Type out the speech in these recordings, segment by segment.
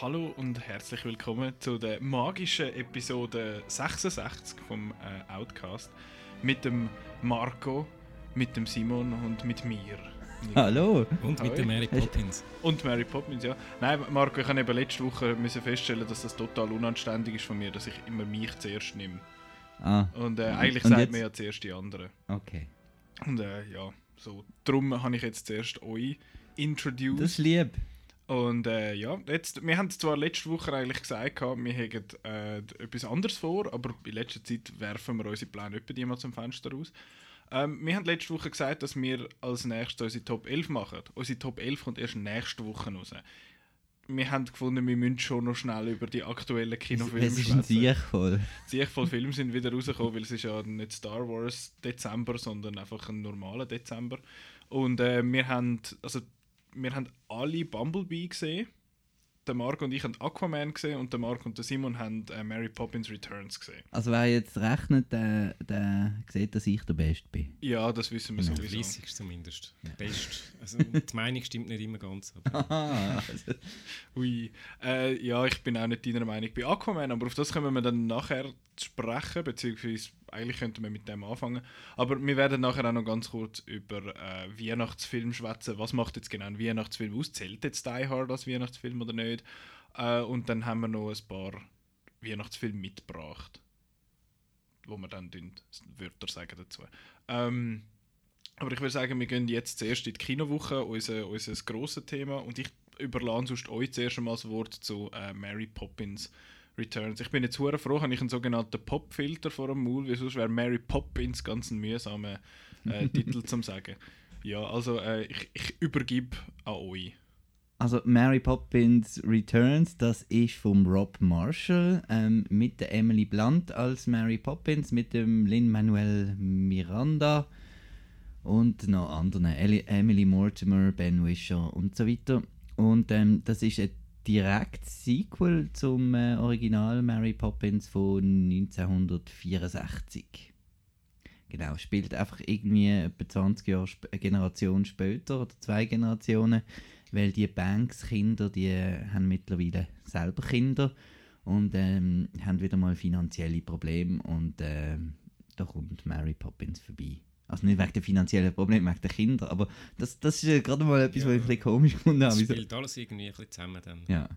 Hallo und herzlich willkommen zu der magischen Episode 66 vom äh, Outcast mit dem Marco, mit dem Simon und mit mir. Hallo. Und mit Hoi. der Mary Poppins. Und Mary Poppins, ja. Nein, Marco, ich habe eben letzte Woche müssen feststellen, dass das total unanständig ist von mir, dass ich immer mich zuerst nehme. Ah, Und äh, eigentlich Und sagt jetzt? man ja zuerst die anderen. okay. Und äh, ja, so. Darum habe ich jetzt zuerst euch introduced. Das ist lieb. Und äh, ja, jetzt, wir haben zwar letzte Woche eigentlich gesagt, wir hätten äh, etwas anderes vor, aber in letzter Zeit werfen wir unsere Pläne etwa die mal zum Fenster raus. Ähm, wir haben letzte Woche gesagt, dass wir als nächstes unsere Top 11 machen. Unsere Top 11 kommt erst nächste Woche raus. Wir haben gefunden, wir müssen schon noch schnell über die aktuellen Kinofilme Es ist ein voll. Voll Filme sind wieder rausgekommen, weil es ist ja nicht Star Wars Dezember, sondern einfach ein normaler Dezember. Und äh, wir haben, also wir haben alle Bumblebee gesehen. Der Marco und ich haben Aquaman gesehen und der Marco und der Simon haben äh, Mary Poppins Returns gesehen. Also wer jetzt rechnet, der, der sieht, dass ich der Beste bin. Ja, das wissen wir Genau. Der sowieso. 30. zumindest. Der Beste. Also, die Meinung stimmt nicht immer ganz. Aber Aha. also, Ui. Äh, ja, ich bin auch nicht deiner Meinung bei Aquaman, aber auf das können wir dann nachher sprechen, beziehungsweise eigentlich könnten wir mit dem anfangen. Aber wir werden nachher auch noch ganz kurz über äh, Weihnachtsfilm schwätzen. Was macht jetzt genau ein Weihnachtsfilm aus? Zählt jetzt Die Hard als Weihnachtsfilm oder nicht? Äh, und dann haben wir noch ein paar Weihnachtsfilme mitgebracht, wo wir dann Wörter sagen dazu. Ähm, aber ich würde sagen, wir gehen jetzt zuerst in die Kinowoche, unser, unser grosses Thema. Und ich überlasse sonst euch zuerst einmal das Wort zu äh, Mary Poppins Returns. Ich bin jetzt hure froh, habe ich einen sogenannten Pop-Filter vor dem Maul, weil sonst wäre Mary Poppins ganz ein mühsamer äh, Titel zum sagen. Ja, also äh, ich, ich übergebe an euch. Also Mary Poppins Returns, das ist vom Rob Marshall ähm, mit der Emily Blunt als Mary Poppins, mit dem Lin-Manuel Miranda und noch anderen, Eli Emily Mortimer, Ben Wisher und so weiter. Und ähm, das ist ein direktes Sequel zum äh, Original Mary Poppins von 1964. Genau, spielt einfach irgendwie etwa 20 Jahre eine Generation später oder zwei Generationen, weil die Banks-Kinder, die äh, haben mittlerweile selber Kinder und ähm, haben wieder mal finanzielle Probleme und ähm, da kommt Mary Poppins vorbei. Also nicht wegen der finanziellen Probleme, wegen der Kinder, aber das, das ist äh, gerade mal etwas, Ja. was ich ein bisschen komisch gefunden habe. Wieso- spielt alles irgendwie ein bisschen zusammen dann. Ja.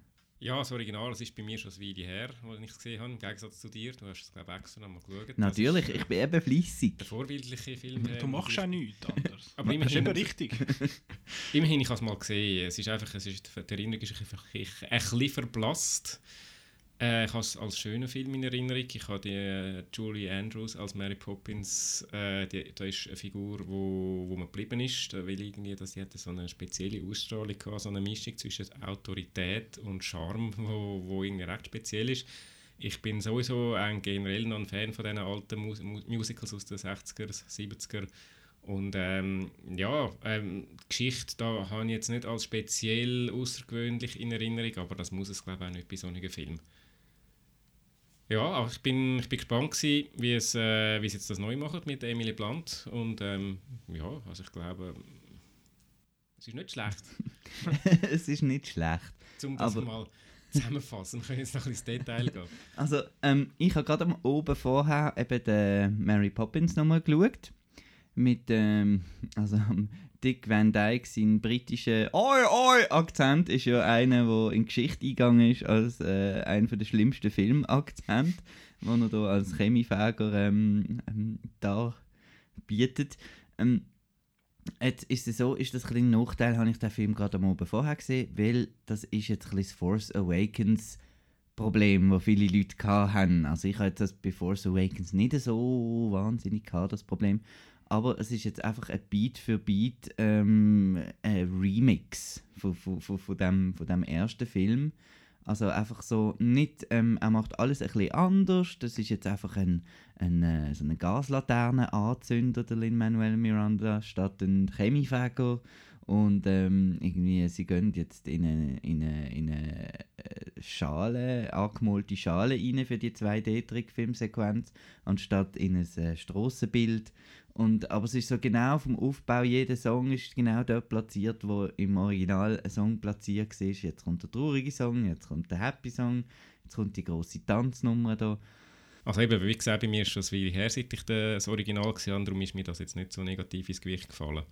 Ja, das Original, das ist bei mir schon ein Weile her, als ich es gesehen habe, im Gegensatz zu dir. Du hast es, glaube ich, extra noch mal geschaut. Natürlich, ist, äh, ich bin eben fleissig. Der vorbildliche Film. Du machst auch nichts anderes. Aber das ist immerhin- eben richtig. Immerhin, ich habe es mal gesehen. Es ist einfach, es ist, die Erinnerung ist einfach ein bisschen verblasst. Äh, ich habe es als schönen Film in Erinnerung. Ich habe die äh, Julie Andrews als Mary Poppins. Äh, die, da ist eine Figur, wo, wo man geblieben ist. Will irgendwie, dass sie hatte so eine spezielle Ausstrahlung hatte, so eine Mischung zwischen Autorität und Charme, wo, wo irgendwie recht speziell ist. Ich bin sowieso ein generell noch ein Fan von diesen alten Mus Mu- Musicals aus den 60er, 70er. Und ähm, ja, ähm, die Geschichte da habe ich jetzt nicht als speziell außergewöhnlich in Erinnerung, aber das muss es glaube ich auch nicht bei so einem Film. Ja, aber ich bin, ich bin gespannt gewesen, wie es, äh, wie sie jetzt das neu machen mit Emily Blunt und ähm, ja, also ich glaube, es ist nicht schlecht, es ist nicht schlecht. um das Aber- mal zusammenfassen. Wir können jetzt noch ein ins Detail gehen. Also, ähm, ich habe gerade oben vorher eben den Mary Poppins nochmal geschaut. Mit ähm, also Dick Van Dyke, sein britischer Oi Oi Akzent ist ja einer, der in Geschichte eingegangen ist als äh, einer der schlimmsten Filmakzente, den er da als Chemiefäger ähm, ähm, darbietet. Ähm, Jetzt ist es so, ist das ein Nachteil, habe ich den Film gerade am Oben vorher gesehen, weil das ist jetzt ein das Force Awakens Problem, das viele Leute hatten. Also ich hatte das bei Force Awakens nicht so wahnsinnig gehabt, das Problem. Aber es ist jetzt einfach ein Beat für Beat ähm, ein Remix von, von, von, von, dem, von dem ersten Film. Also einfach so nicht, ähm, er macht alles ein bisschen anders. Das ist jetzt einfach ein, ein, äh, so eine Gaslaterne anzünder, der Lin-Manuel Miranda, statt ein Chemiefäger. Und ähm, irgendwie, sie gehen jetzt in eine, in eine, in eine äh, Schale, angemalte Schale rein für die 2D-Trickfilmsequenz, anstatt in ein äh, Strassenbild. Und, aber es ist so genau vom Aufbau, jeder Song ist genau dort platziert, wo im Original ein Song platziert war. Jetzt kommt der traurige Song, jetzt kommt der Happy Song, jetzt kommt die große Tanznummer da. Also eben, wie gesagt, bei mir ist das wie her, seit ich das Original gesehen habe, darum ist mir das jetzt nicht so negativ ins Gewicht gefallen.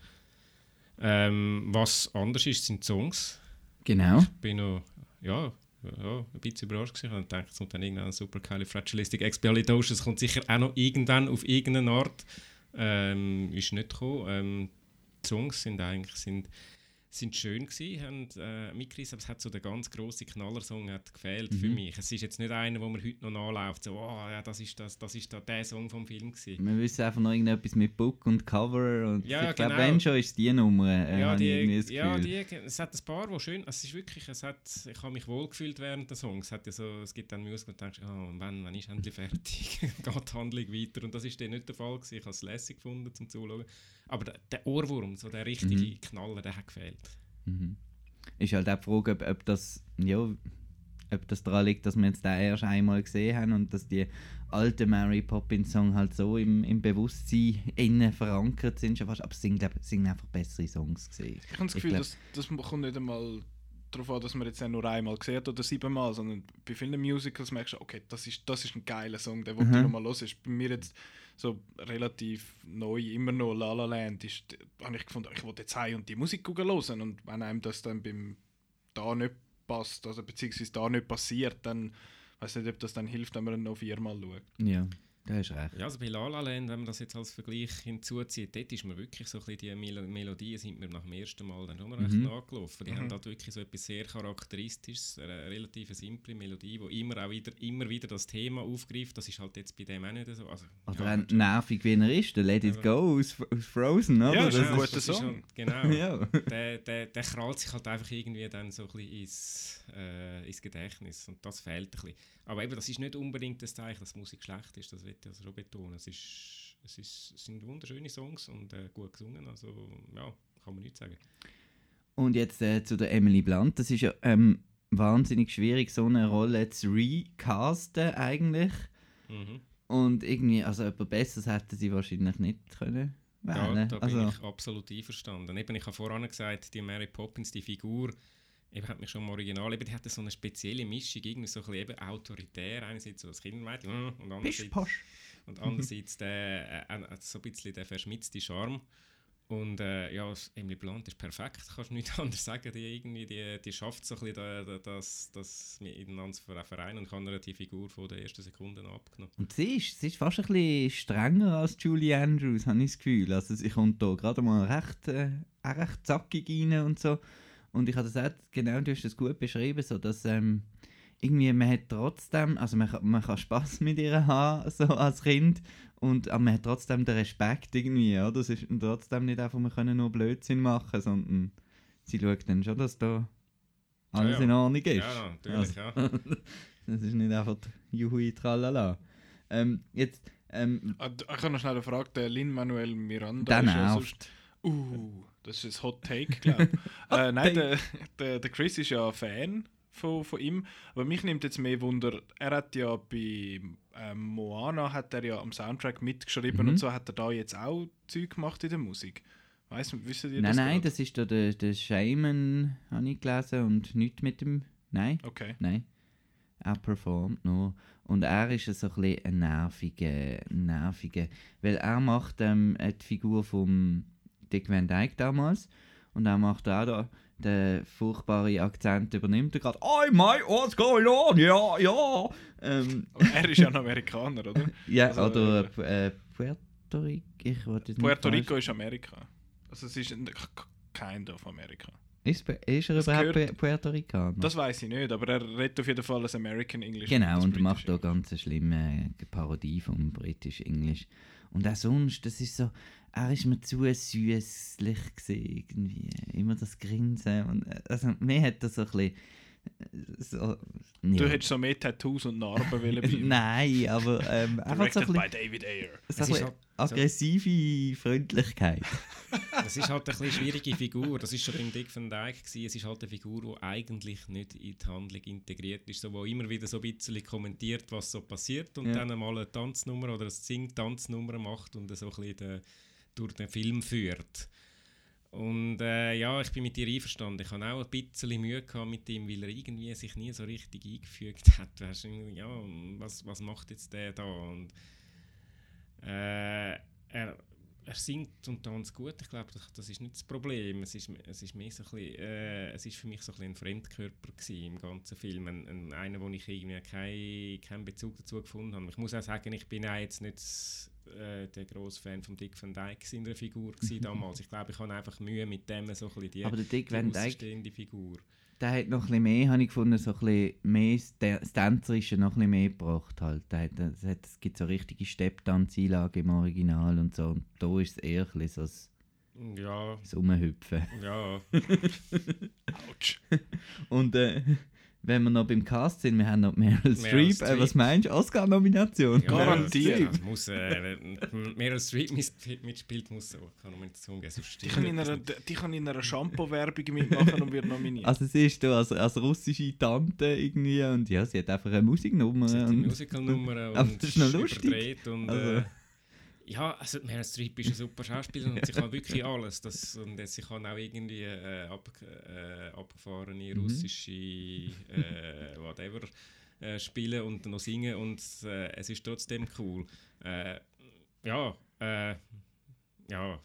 Ähm, was anders ist, sind die Songs. Genau. Ich bin noch, ja, ja, ein bisschen überrascht gewesen. Ich dachte, es kommt dann irgendein Supercalifragilistic Expialidocious, kommt sicher auch noch irgendwann auf irgendeine Art. Ähm, ist nicht gekommen. Ähm, die Songs sind eigentlich sind, sind schön gewesen, haben äh, mitgerissen, aber es hat so der ganz grosse Knallersong hat gefehlt für Mhm. mich. Es ist jetzt nicht einer, wo man heute noch nachläuft, so, oh, ja, das ist das, das ist da der Song vom Film gewesen. Wir wissen einfach noch irgendetwas mit Book und Cover und Ja, ich glaube, genau. wenn schon ist die Nummer, äh, ja, die, ja die, es hat ein paar, wo schön, es ist wirklich, es hat, ich habe mich wohlgefühlt während der Songs. Es, hat ja so, es gibt dann Musik und denkst, oh, wann, wann ist endlich fertig? Geht die Handlung weiter? Und das ist dann nicht der Fall gewesen. Ich habe es lässig gefunden zum Zuschauen. Aber der, der Ohrwurm, so der richtige Mhm. Knaller, der hat gefehlt. Mhm. Ist halt auch die Frage, ob, ob das, ja, ob das daran liegt, dass wir jetzt den erst einmal gesehen haben und dass die alten Mary Poppins Songs halt so im, im Bewusstsein innen verankert sind. Schon fast, aber es sind, glaub, es sind einfach bessere Songs gesehen. Ich habe das Gefühl, glaub- dass, das kommt nicht einmal darauf an, dass man jetzt nur einmal gesehen hat oder siebenmal, sondern bei vielen Musicals merkst du, okay, das ist, das ist ein geiler Song, der wollte Mhm. ich nochmal los. Ist bei mir jetzt so relativ neu, immer noch La La Land, ist, habe ich gefunden, ich wollte jetzt heim und die Musik hören und wenn einem das dann beim da nicht passt, also beziehungsweise da nicht passiert, dann weiß nicht, ob das dann hilft, wenn man noch viermal schaut. Ja, da hast recht. Ja, also bei La La Land, wenn man das jetzt als Vergleich hinzuzieht, dort ist mir wirklich so ein bisschen die Mel Melodien sind mir nach dem ersten Mal dann schon recht Mhm. nachgelaufen. Die Mhm. haben halt wirklich so etwas sehr Charakteristisches, eine relativ simple Melodie, die immer auch wieder, immer wieder das Thema aufgreift. Das ist halt jetzt bei dem auch nicht so. Also, Oder ja, auch nervig wie er ist, der Let It. Go aus, aus Frozen, oder? Ja, das ist ein guter das Song. halt, genau. ja. der, der, der krallt sich halt einfach irgendwie dann so ein bisschen ins, äh, ins Gedächtnis und das fehlt ein bisschen. Aber eben, das ist nicht unbedingt das Zeichen, dass die Musik schlecht ist, das will ich also schon betonen. Es, ist, es, ist, es sind wunderschöne Songs und äh, gut gesungen, also ja, kann man nichts sagen. Und jetzt äh, zu der Emily Blunt. Das ist ja ähm, wahnsinnig schwierig, so eine Rolle zu recasten eigentlich. Mhm. Und irgendwie, also jemand Besseres hätte sie wahrscheinlich nicht können Ja, wählen. da bin also, ich absolut einverstanden. Eben, ich habe vorhin gesagt, die Mary Poppins, die Figur, eben hat mich schon im Original, eben, die hatte so eine spezielle Mischung, irgendwie so ein bisschen eben autoritär, einerseits so das Kindermädchen mm, und Pisch, andererseits, und andererseits der, äh, so ein bisschen der verschmitzte Charme. Und äh, ja, Emily Blunt ist perfekt, kannst du nichts anderes sagen. Die, irgendwie, die, die schafft so ein bisschen da, da, das, das miteinander zu vereinen und kann ihr die Figur von der ersten Sekunde abgenommen. Und sie ist, sie ist fast ein bisschen strenger als Julie Andrews, habe ich das Gefühl. Also sie kommt da gerade mal recht, äh, recht zackig rein und so. Und ich habe das auch, genau, du hast das gut beschrieben, so dass ähm, irgendwie man hat trotzdem, also man, kann- man kann Spaß mit ihr haben, so als Kind, und aber man hat trotzdem den Respekt irgendwie, ja. Das ist trotzdem nicht einfach, wir können nur Blödsinn machen, sondern sie schaut dann schon, dass da alles ja. in Ordnung ist. Ja, natürlich, ja. Das ist nicht einfach Juhui Tralala. Ähm, jetzt, ähm, Ah, Ich habe noch schnell eine Frage, der Lin-Manuel Miranda der ist ja sonst- Uh, das ist ein Hot Take, glaube ich. äh, nein, der, der, der Chris ist ja ein Fan von, von ihm, aber mich nimmt jetzt mehr Wunder, er hat ja bei ähm, Moana hat er ja am Soundtrack mitgeschrieben Mhm. und so hat er da jetzt auch Zeug gemacht in der Musik. Weißt du, wissen ihr Nein, das? nein, gerade? das ist da der, der Shaman, habe ich gelesen, und nichts mit dem. Nein, Okay. nein. Er performt nur. Und er ist so ein bisschen ein nerviger, nerviger. Weil er macht ähm, die Figur vom Dick Van Dyke damals. Und er macht auch da den furchtbaren Akzent, übernimmt er gerade. Oh, mate, what's going on? Ja, ja. Ähm, Aber er ist ja ein Amerikaner, oder? ja, Also, oder äh, Puerto Rico. Puerto Rico ist Amerika. Also es ist kind of Amerika. Ist, ist er Das überhaupt gehört- Pu- Puerto Ricaner? Das weiß ich nicht, aber er redet auf jeden Fall ein American English. Genau, und macht da ganz eine schlimme Parodie vom British English. Und auch sonst, das ist so, er ist mir zu süßlich gesehen irgendwie. Immer das Grinsen. Und, äh, also, mir hat das so ein bisschen, so, Du ja. hättest so mehr Tattoos und Narben wollen bei. Nein, aber ähm, einfach so ein bisschen, David Ayer. so ein Es ist bisschen halt- aggressive Freundlichkeit. Es ist halt eine bisschen schwierige Figur. Das ist schon beim Dick Van gewesen. Es ist halt eine Figur, die eigentlich nicht in die Handlung integriert ist, so, wo immer wieder so ein bisschen kommentiert, was so passiert und Ja. dann mal eine Tanznummer oder eine Sing-Tanznummer macht und so ein bisschen den, durch den Film führt. Und äh, ja, ich bin mit dir einverstanden. Ich habe auch ein bisschen Mühe gehabt mit ihm, weil er irgendwie sich nie so richtig eingefügt hat. Weißt, ja, was, was macht jetzt der da? Und äh, er, er singt und tanzt gut. Ich glaube, das, das ist nicht das Problem. Es ist, es ist mehr so bisschen, äh, es ist für mich so ein, ein Fremdkörper im ganzen Film. Ein, ein, einer, wo ich irgendwie keinen keinen Bezug dazu gefunden habe. Ich muss auch sagen, ich bin auch jetzt nicht äh, der grosse Fan von Dick Van Dyke in der Figur damals. Ich glaube, ich habe einfach Mühe mit dem so ein die, Aber der Dick die Van Dyke, Figur. der hat noch ein mehr, habe ich gefunden, so ein bisschen mehr, das das Tänzerische noch ein mehr gebracht halt. Der hat, es, hat, es gibt so richtige Stepptanzeinlagen im Original und so. Und da ist es eher ein so das, Ja, das Rumhüpfen. ja. Autsch. Und äh, wenn wir noch beim Cast sind, wir haben noch Meryl Meryl Streep. Äh, was Streep. meinst du? Oscar-Nomination? Ja, Garantiert. Muss, äh, wenn Meryl Streep mitspielt, muss keine Nomination geben. Die kann in einer, nicht. die kann in einer Shampoo-Werbung mitmachen und wird nominiert. Also sie ist da als, als russische Tante irgendwie und ja, sie hat einfach eine Musiknummer. Sie hat die und, Musical-Nummer Aber und das ist noch lustig. Und, Also- äh, ja, also Meryl Streep ist eine super Schauspielerin und sie kann wirklich alles. Das, und sie kann auch irgendwie äh, ab, äh, abgefahrene Mhm. russische äh, whatever äh, spielen und noch singen und äh, es ist trotzdem cool. Äh, ja, äh, ja.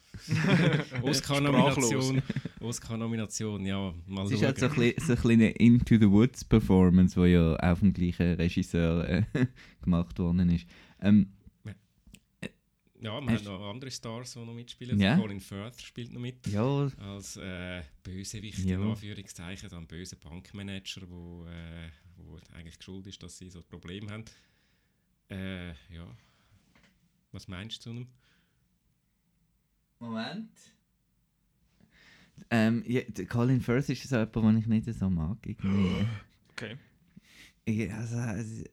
Oscar-Nomination. Oscar-Nomination, ja, mal es ist halt so ein bisschen, so eine Into the Woods Performance, die ja auch vom gleichen Regisseur gemacht worden ist. Ähm, Ja, wir Hast- haben noch andere Stars, die noch mitspielen. Ja. Colin Firth spielt noch mit. ja, als äh, Bösewicht Ja. in Anführungszeichen, dann böse Bankmanager, wo, äh, wo eigentlich schuld ist, dass sie so ein Problem haben. Äh, ja. Was meinst du zu einem? Moment. Ähm, ja, der Colin Firth ist so jemand, den ich nicht so mag. Irgendwie. Okay. Ich, also, es-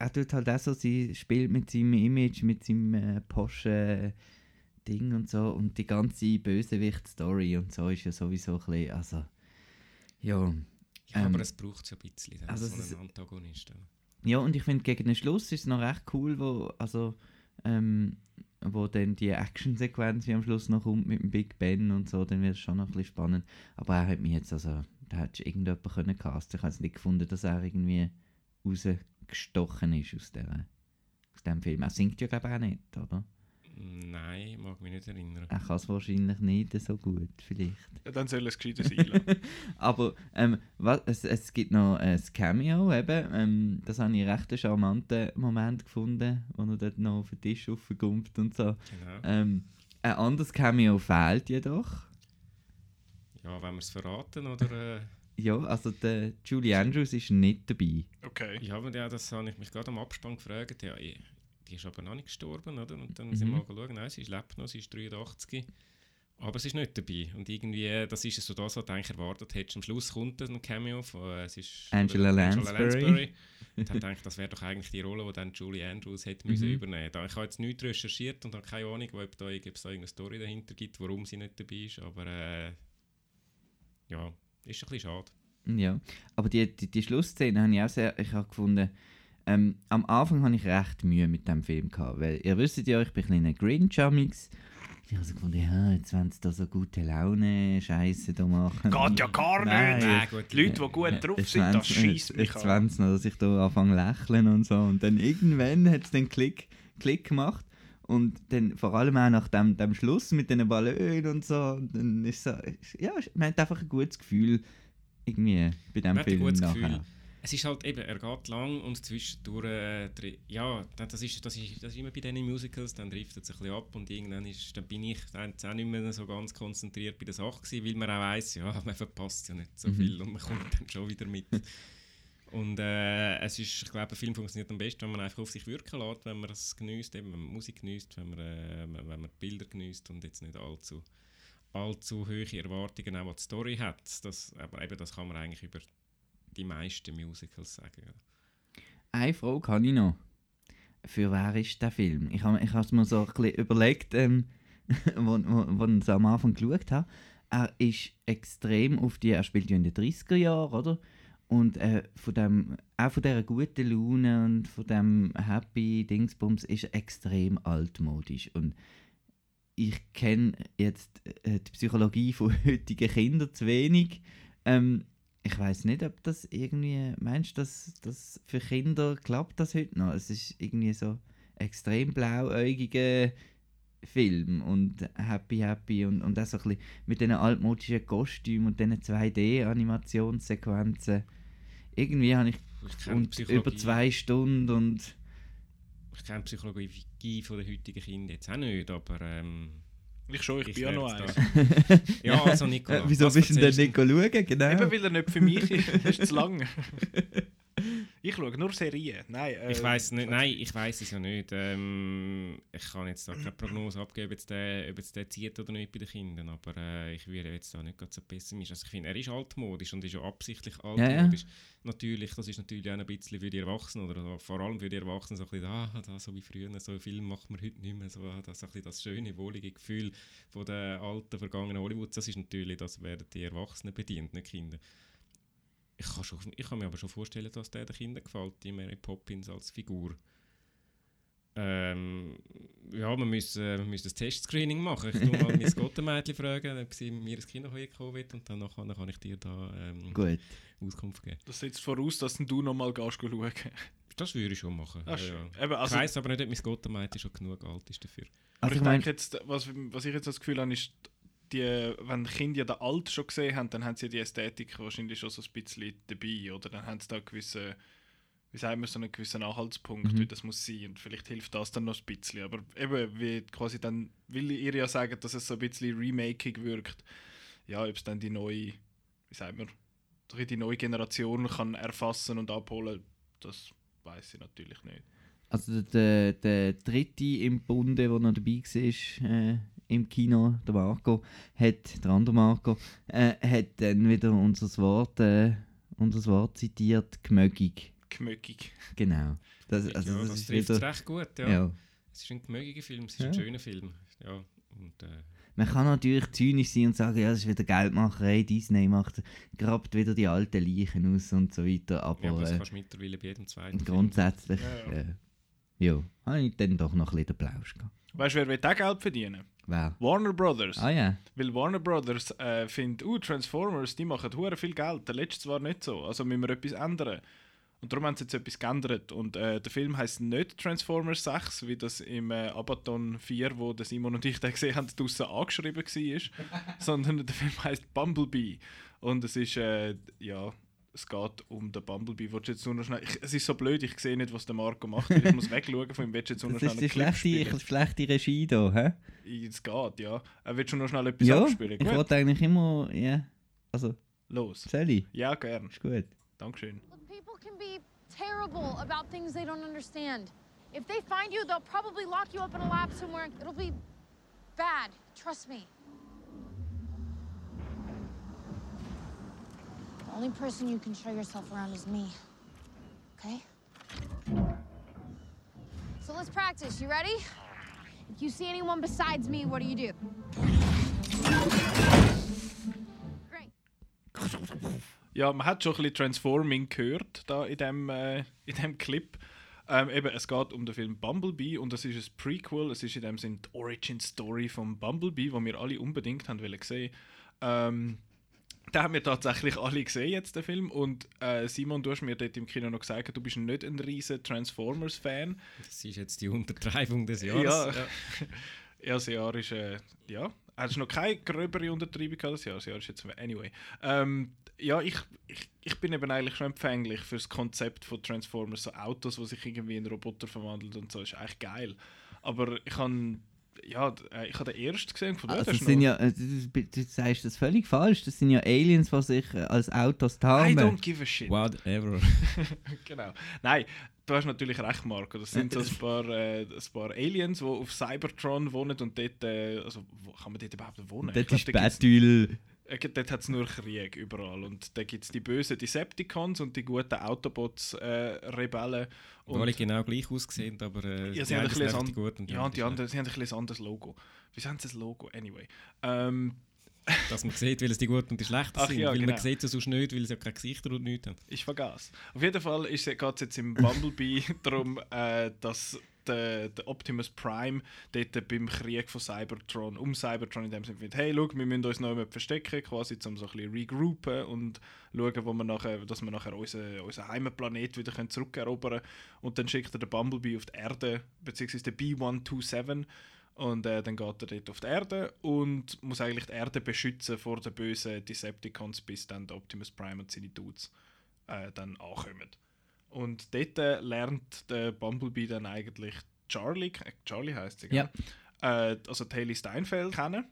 er tut halt auch so, sie spielt mit seinem Image, mit seinem äh, Porsche Ding und so und die ganze Bösewicht-Story und so ist ja sowieso ein bisschen, also, ja. Ja, Ähm, aber es braucht ja ein bisschen, dann, also so einen Antagonist. Ja, und ich finde, gegen den Schluss ist es noch recht cool, wo, also, ähm, wo dann die Actionsequenz wie am Schluss noch kommt mit dem Big Ben und so, dann wird es schon noch ein bisschen spannend. Aber er hat mich jetzt, also, da hättest du irgendjemanden können casten. Ich habe es nicht gefunden, dass er irgendwie rausgestochen ist aus, der, aus dem Film. Er singt ja, glaube ich, auch nicht, oder? Nein, mag mich nicht erinnern. Er kann es wahrscheinlich nicht so gut, vielleicht. Ja, dann soll es gescheites einladen. Aber ähm, was, es, es gibt noch ein Cameo, eben. Ähm, das habe ich recht einen charmanten Moment gefunden, wo er dort noch auf den Tisch aufkommt und so. Genau. Ähm, ein anderes Cameo fehlt jedoch. Ja, wenn wir es verraten, oder? Äh, Ja, also der Julie Andrews ist nicht dabei. Okay. ja, aber ja, das habe ich mich gerade am Abspann gefragt. Ja, ich, die ist aber noch nicht gestorben, oder? Und dann sind Mhm. wir mal geschaut, nein, sie lebt noch, sie ist 83. Aber sie ist nicht dabei. Und irgendwie, äh, das ist so das, was du eigentlich erwartet hättest. Am Schluss kommt ein Cameo von äh, es ist, Angela oder Lansbury. Und ich gedacht, das wäre doch eigentlich die Rolle, die dann Julie Andrews hätte müssen Mhm. übernehmen da Ich habe jetzt nichts recherchiert und habe keine Ahnung, ob da, ob es da irgendeine Story dahinter gibt, warum sie nicht dabei ist. Aber äh, ja, ist ein bisschen schade. Ja, aber die, die, die Schlussszene habe ich auch sehr, ich habe gefunden, ähm, am Anfang hatte ich recht Mühe mit dem Film gehabt, weil ihr wisst ja, ich bin ein kleiner Grinch. Ich habe so gefunden, ja, jetzt wollen sie da so gute Laune, Scheiße da machen. Geht ja gar Nein. nicht. Nein, gut, Leute, die gut Ja, drauf sind, das schießt mich wollen sie noch, dass ich da anfange zu lächeln und so. Und dann irgendwann hat es den Klick, Klick gemacht. Und dann vor allem auch nach dem, dem Schluss mit den Ballons und so. Und dann ist so, ja, man hat einfach ein gutes Gefühl irgendwie bei dem Man hat ein Film gutes nachher. Gefühl. Es ist halt eben, er geht lang und zwischendurch, äh, ja, das ist, das, ist, das ist immer bei diesen Musicals, dann driftet es ein bisschen ab und irgendwann ist, dann bin ich dann auch nicht mehr so ganz konzentriert bei der Sache gewesen, weil man auch weiss, ja, man verpasst ja nicht so Mhm. viel und man kommt dann schon wieder mit. Und äh, es ist, ich glaube, ein Film funktioniert am besten, wenn man einfach auf sich wirken lässt, wenn man es genießt, wenn man Musik genießt, wenn man, äh, wenn man Bilder genießt und jetzt nicht allzu, allzu hohe Erwartungen auch an die Story hat. Das, aber eben, das kann man eigentlich über die meisten Musicals sagen. Eine Frage habe ich noch. Für wer ist der Film? Ich habe ich es mir so ein bisschen überlegt, ähm, wo, wo, wo ich es am Anfang geschaut habe. Er ist extrem auf die, er spielt ja in den 30er Jahren, oder? Und äh, von dem, auch von dieser guten Laune und von dem Happy Dingsbums ist extrem altmodisch. Und ich kenne jetzt äh, die Psychologie von heutigen Kindern zu wenig. Ähm, ich weiß nicht, ob das irgendwie, meinst du, dass das für Kinder klappt das heute noch? Es ist irgendwie so extrem blauäugige Film und happy happy und, und auch so ein bisschen mit diesen altmodischen Kostümen und diesen 2D-Animationssequenzen. Irgendwie habe ich, Ich und über zwei Stunden und Ich kenne die Psychologie von der heutigen Kinder jetzt auch nicht, aber ähm, Ich schon, ich, ich bin ja noch eins. Ja, also Nicola. äh, wieso bist du denn nicht schauen? Genau. Eben weil er nicht für mich ist, das ist zu lang. ich schaue nur Serien. Nein, äh, Ich weiß nicht, nein, ich weiß es ja nicht. Ähm, ich kann jetzt da keine Prognose abgeben, ob der, ob jetzt der zieht oder nicht bei den Kindern, aber äh, ich wäre jetzt da nicht ganz so pessimistisch. Also ich finde, er ist altmodisch und ist ja absichtlich ja. altmodisch. Natürlich, das ist natürlich auch ein bisschen für die Erwachsenen oder vor allem für die Erwachsenen so ein bisschen, ah, da, so wie früher, so Film macht man heute nicht mehr, so, ah, das, so ein bisschen das schöne, wohlige Gefühl von der alten, vergangenen Hollywoods, das ist natürlich, das werden die Erwachsenen bedient, nicht Kinder. Ich kann, schon, ich kann mir aber schon vorstellen, dass der den Kindern gefällt, die Mary Poppins als Figur. Ähm, ja, wir müssen, wir müssen ein Testscreening machen. Ich tue mal mein Gottenmädchen fragen, ob sie mir ins Kino kommen wird und dann nachher kann ich dir da ähm, Gut. Auskunft geben. Das setzt voraus, dass du nochmal gehst schauen. Das würde ich schon machen. Ach, ja, ja. Eben, also, ich weiss aber nicht, ob mein Gottenmädchen schon genug alt ist dafür. aber Also ich ich meine, denke jetzt, was, was ich jetzt das Gefühl habe, ist, die, wenn Kinder ja den Alt schon gesehen haben, dann haben sie die Ästhetik wahrscheinlich schon so ein bisschen dabei. Oder dann haben sie da gewisse, wie sagen wir, so einen gewissen Anhaltspunkt, Mhm. wie das muss sein. Und vielleicht hilft das dann noch ein bisschen. Aber eben, wie quasi dann, will ihr ja sagen, dass es so ein bisschen remaking wirkt. Ja, ob es dann die neue, wie sagen wir, die neue Generation kann erfassen und abholen, das weiß ich natürlich nicht. Also der, der dritte im Bunde, der noch dabei war äh, im Kino, der Marco, hat, der andere Marco, äh, hat dann wieder unser Wort, äh, unser Wort zitiert, gemögig. Gemöckig. Genau. Das, also, ja, das, das, ist trifft es wieder, recht gut. Ja. ja. Es ist ein gemögiger Film, es ist Ja. ein schöner Film. Ja, und, äh, Man kann natürlich zynisch sein und sagen, ja, das ist wieder Geldmacherei, Disney macht, grabt wieder die alten Leichen aus und so weiter, aber, ja, aber das äh, kannst du mittlerweile bei jedem zweiten grundsätzlich, Ja, ja, ja, habe ich dann doch noch ein bisschen den Plausch gehabt. Weißt du, wer will auch Geld verdienen? Wer? Warner Brothers. Ah ja, Weil Warner Brothers äh, findet, uh, Transformers, die machen hure viel Geld. Der letzte war nicht so. Also müssen wir etwas ändern. Und darum haben sie jetzt etwas geändert. Und äh, der Film heißt nicht Transformers 6, wie das im äh, Abaton 4, wo der Simon und ich den gesehen haben, draussen angeschrieben war. sondern der Film heißt Bumblebee. Und es ist, äh, ja, es geht um den Bumblebee. Willst du jetzt nur noch schnell, ich, es ist so blöd, ich sehe nicht, was der Marco macht. Ich muss wegschauen von ihm. Willst du jetzt nur noch das schnell ist die einen Clip schlechte, spielen? schlechte Regie hier, hä? Es geht, ja. Äh, willst du noch schnell etwas Ja, abspielen? ich Gut, wollte eigentlich immer, ja, also, los. ich? Ja, gern. Ist gut. Dankeschön. Look, people can be terrible about things they don't understand. If they find you, they'll probably lock you up in a lab somewhere. It'll be bad. Trust me. The only person you can show yourself around is me. Okay? So let's practice. You ready? If you see anyone besides me, what do you do? Great. Ja, man hat schon ein bisschen Transforming gehört da in dem, äh, in dem Clip. Ähm, eben, es geht um den Film Bumblebee und das ist ein Prequel. Es ist in dem Sinne die Origin Story von Bumblebee, wo wir alle unbedingt haben wollen sehen. Ähm, den haben wir tatsächlich alle gesehen jetzt den Film und äh, Simon, du hast mir dort im Kino noch gesagt, du bist nicht ein riesen Transformers-Fan. Das ist jetzt die Untertreibung des Jahres. Ja. Ja, das Jahr ist, äh, ja, hast noch keine gröbere Untertreibung gehabt, das Jahr, das Jahr ist jetzt, anyway. Ähm, ja, ich, ich, ich bin eben eigentlich schon empfänglich für das Konzept von Transformers, so Autos, die sich irgendwie in Roboter verwandeln und so, ist eigentlich geil. Aber ich habe, ja, äh, ich habe den ersten gesehen ja, Also, das ist sind ja, äh, du, du sagst das völlig falsch, das sind ja Aliens, die sich äh, als Autos I tarnen. don't give a shit. Whatever. genau. Nein, du hast natürlich recht, Marco. Das sind so ein paar, äh, ein paar Aliens, die auf Cybertron wohnen und dort, äh, also wo kann man dort überhaupt wohnen? Dort Ich ist glaub, da gibt's- Betül. Äh, dort hat es nur Krieg überall. Und da gibt es die bösen Decepticons und die guten Autobots-Rebellen. Wo alle genau gleich aussehen, aber äh, ja, sie haben ein bisschen an- ja, und die anderen, sie haben ein bisschen anderes Logo. Wie haben sie das Logo? Anyway. Ähm, Dass man sieht, weil es die Guten und die Schlechten Ach sind. ja, weil genau. man sieht es sonst nicht, weil sie ja keine Gesichter und nichts haben. Ich vergaß. Auf jeden Fall geht es jetzt im Bumblebee darum, äh, dass der, der Optimus Prime dort beim Krieg von Cybertron, um Cybertron in dem Sinne findet, hey, schau, wir müssen uns noch jemand verstecken, quasi, um so ein bisschen regroupen und schauen, wo wir nachher, dass wir nachher unseren, unseren Heimatplanet wieder können zurückerobern können. Und dann schickt er den Bumblebee auf die Erde, beziehungsweise den B-127 und äh, dann geht er dort auf die Erde und muss eigentlich die Erde beschützen vor den bösen Decepticons, bis dann der Optimus Prime und seine Dudes äh, dann ankommen. Und dort lernt der Bumblebee dann eigentlich Charlie, äh, Charlie heißt sie, gell? Äh, also Haley Steinfeld kennen.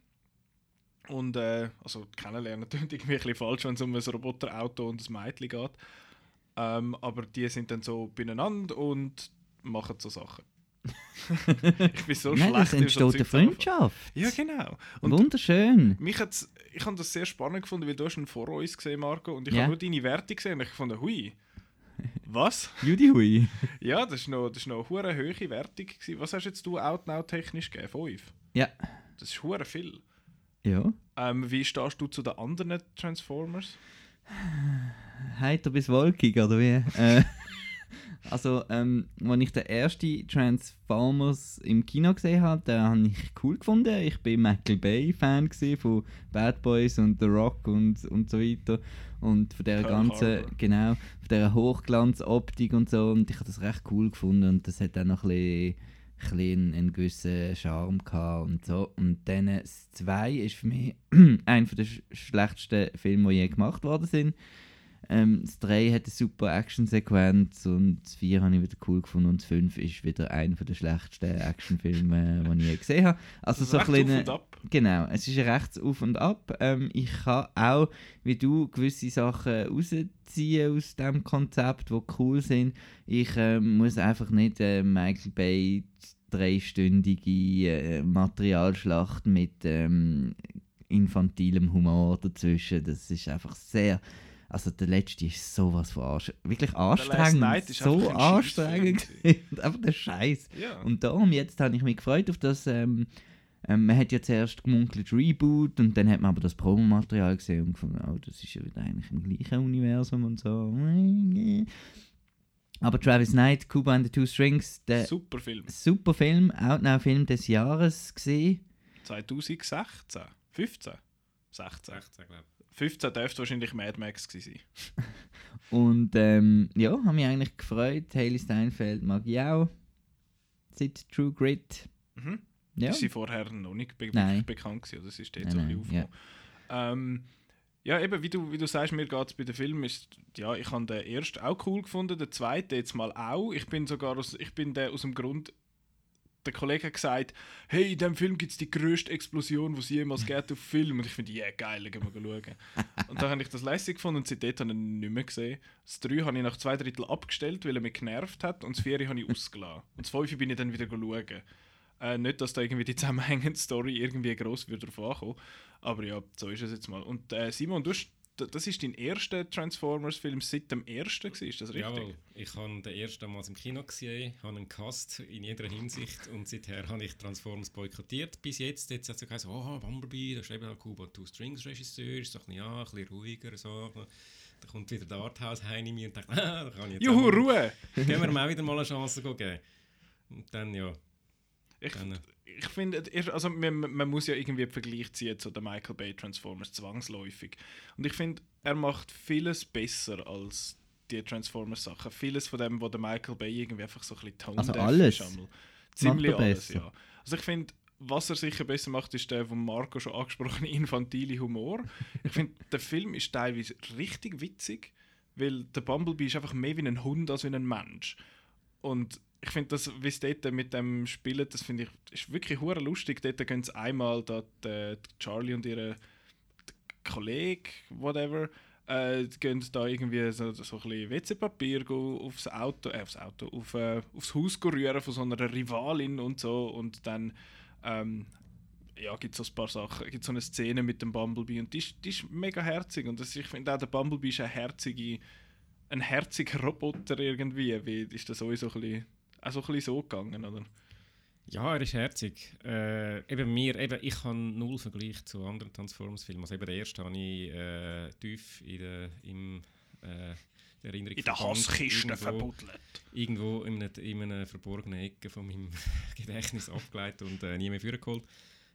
Und äh, also kennenlernen klingt irgendwie ein bisschen falsch, wenn es um ein Roboterauto und ein Mädchen geht. Ähm, aber die sind dann so beieinander und machen so Sachen. ich bin so Nein, schlecht so entsteht eine. Freundschaft. Ja, genau. Und Wunderschön. mich hat's, ich habe das sehr spannend gefunden, weil du hast ihn vor uns gesehen, Marco, und ich Ja. habe nur deine Werte gesehen und ich fand, hui, was? Judy Hui. Ja, das ist noch, das ist noch eine hohe Wertung. Gewesen. Was hast jetzt du Outnow technisch gegeben? Fünf? Ja. Das ist hure viel. Ja. Ähm, wie stehst du zu den anderen Transformers? Heiter bis wolkig, oder wie? also, ähm, als ich den ersten Transformers im Kino gesehen habe, den habe ich cool gefunden. Ich bin Michael Bay-Fan von Bad Boys und The Rock und, und so weiter. Und von der Pearl ganzen, genau, von der Hochglanzoptik und so. Und ich habe das recht cool gefunden. Und das hat auch noch ein bisschen, ein bisschen einen, gewissen Charme gehabt und so. Und dann das 2 ist für mich einer der sch schlechtesten Filme, die je gemacht worden sind. Ähm, das 3 hat eine super Actionsequenz und das 4 habe ich wieder cool gefunden und das 5 ist wieder einer der schlechtesten Actionfilme, die ich je gesehen habe. Also so ein recht auf und ab. Genau, es ist rechts auf und ab. Ähm, ich kann auch, wie du, gewisse Sachen rausziehen aus dem Konzept, die cool sind. Ich ähm, muss einfach nicht äh, Michael Bay dreistündige äh, Materialschlacht mit ähm, infantilem Humor dazwischen. Das ist einfach sehr. Also der letzte ist sowas von Arsch wirklich anstrengend. So anstrengend. Einfach der Scheiß. Ja. Und darum, jetzt habe ich mich gefreut auf das. Ähm, ähm, man hat ja zuerst gemunkelt Reboot und dann hat man aber das Promomaterial gesehen und gefunden, oh, das ist ja wieder eigentlich im gleichen Universum und so. Aber Travis Knight, Cuba and the Two Strings, der Super Film. super Film, Outnow-Film des Jahres gesehen. 2016? 15? 16? 16, glaube ich. 15 dürfte wahrscheinlich Mad Max gewesen sein. Und ähm, ja, habe mich eigentlich gefreut. Haley Steinfeld mag ich auch. Seit True Grit. Mhm. Ja. Ist sie vorher noch nicht be Nein. bekannt gewesen, oder? Das ist Nein, so ein bisschen aufgekommen. Ähm, ja, eben, wie du, wie du sagst, mir geht es bei den Filmen, ist, ja, ich habe den ersten auch cool gefunden, den zweiten jetzt mal auch. Ich bin sogar aus, ich bin der aus dem Grund, der Kollege hat gesagt, hey, in diesem Film gibt es die grösste Explosion, die es jemals gibt auf Film. Und ich finde, yeah, geil, gehen wir schauen. und dann habe ich das lässig gefunden und seitdem habe ich ihn nicht mehr gesehen. Das 3 habe ich nach zwei Drittel abgestellt, weil er mich genervt hat und das 4 habe ich ausgelassen. Und das 5 bin ich dann wieder schauen. Äh, nicht, dass da irgendwie die zusammenhängende Story irgendwie gross wieder drauf ankommen. Aber ja, so ist es jetzt mal. Und äh, Simon, du hast, das ist dein erster Transformers-Film seit dem ersten, ist das richtig? Jawohl, ich habe den ersten Mal im Kino gesehen, habe einen Cast in jeder Hinsicht und seither habe ich Transformers boykottiert. Bis jetzt, jetzt hat es geheißen, oh, Bumblebee, das ist eben ein Kuba Two Strings Regisseur, ist doch ein, ja, ein bisschen ruhiger, so. Da kommt wieder der Arthouse heim in mir und denkt, ah, da kann ich jetzt Juhu, auch mal- Ruhe! Können wir ihm auch wieder mal eine Chance geben. Und dann, ja, Ich, ich finde, also man, man muss ja irgendwie einen Vergleich ziehen zu den Michael Bay Transformers zwangsläufig. Und ich finde, er macht vieles besser als die Transformers-Sachen. Vieles von dem, was der Michael Bay irgendwie einfach so ein bisschen tone Also alles ist. einmal. Ziemlich alles, besser. ja. Also ich finde, was er sicher besser macht, ist der von Marco schon angesprochene infantile Humor. Ich finde, der Film ist teilweise richtig witzig, weil der Bumblebee ist einfach mehr wie ein Hund als wie ein Mensch. Und ich finde, das, wie sie dort mit dem spielen, das finde ich, ist wirklich hure lustig. Dort gehen sie einmal, da, die Charlie und ihre Kollege, whatever, äh, gehen da irgendwie so, so ein bisschen WC-Papier aufs Auto, äh, aufs Auto, auf, äh, aufs Haus rühren von so einer Rivalin und so und dann ähm, ja, gibt so ein paar Sachen, gibt so eine Szene mit dem Bumblebee und die ist, die ist mega herzig und das, ich finde auch der Bumblebee ist ein herzige, ein herziger Roboter irgendwie, wie ist das sowieso ein bisschen, auch so ein bisschen so gegangen, oder? Ja, er ist herzig. Äh, eben mir, eben, ich habe null Vergleich zu anderen Transformers-Filmen. Also eben der erste habe ich äh, tief in der, im, äh, der Erinnerung In der Hasskiste verbuddelt. irgendwo in einer, in einer verborgenen Ecke von meinem Gedächtnis abgeleitet und äh, nie mehr vorgeholt.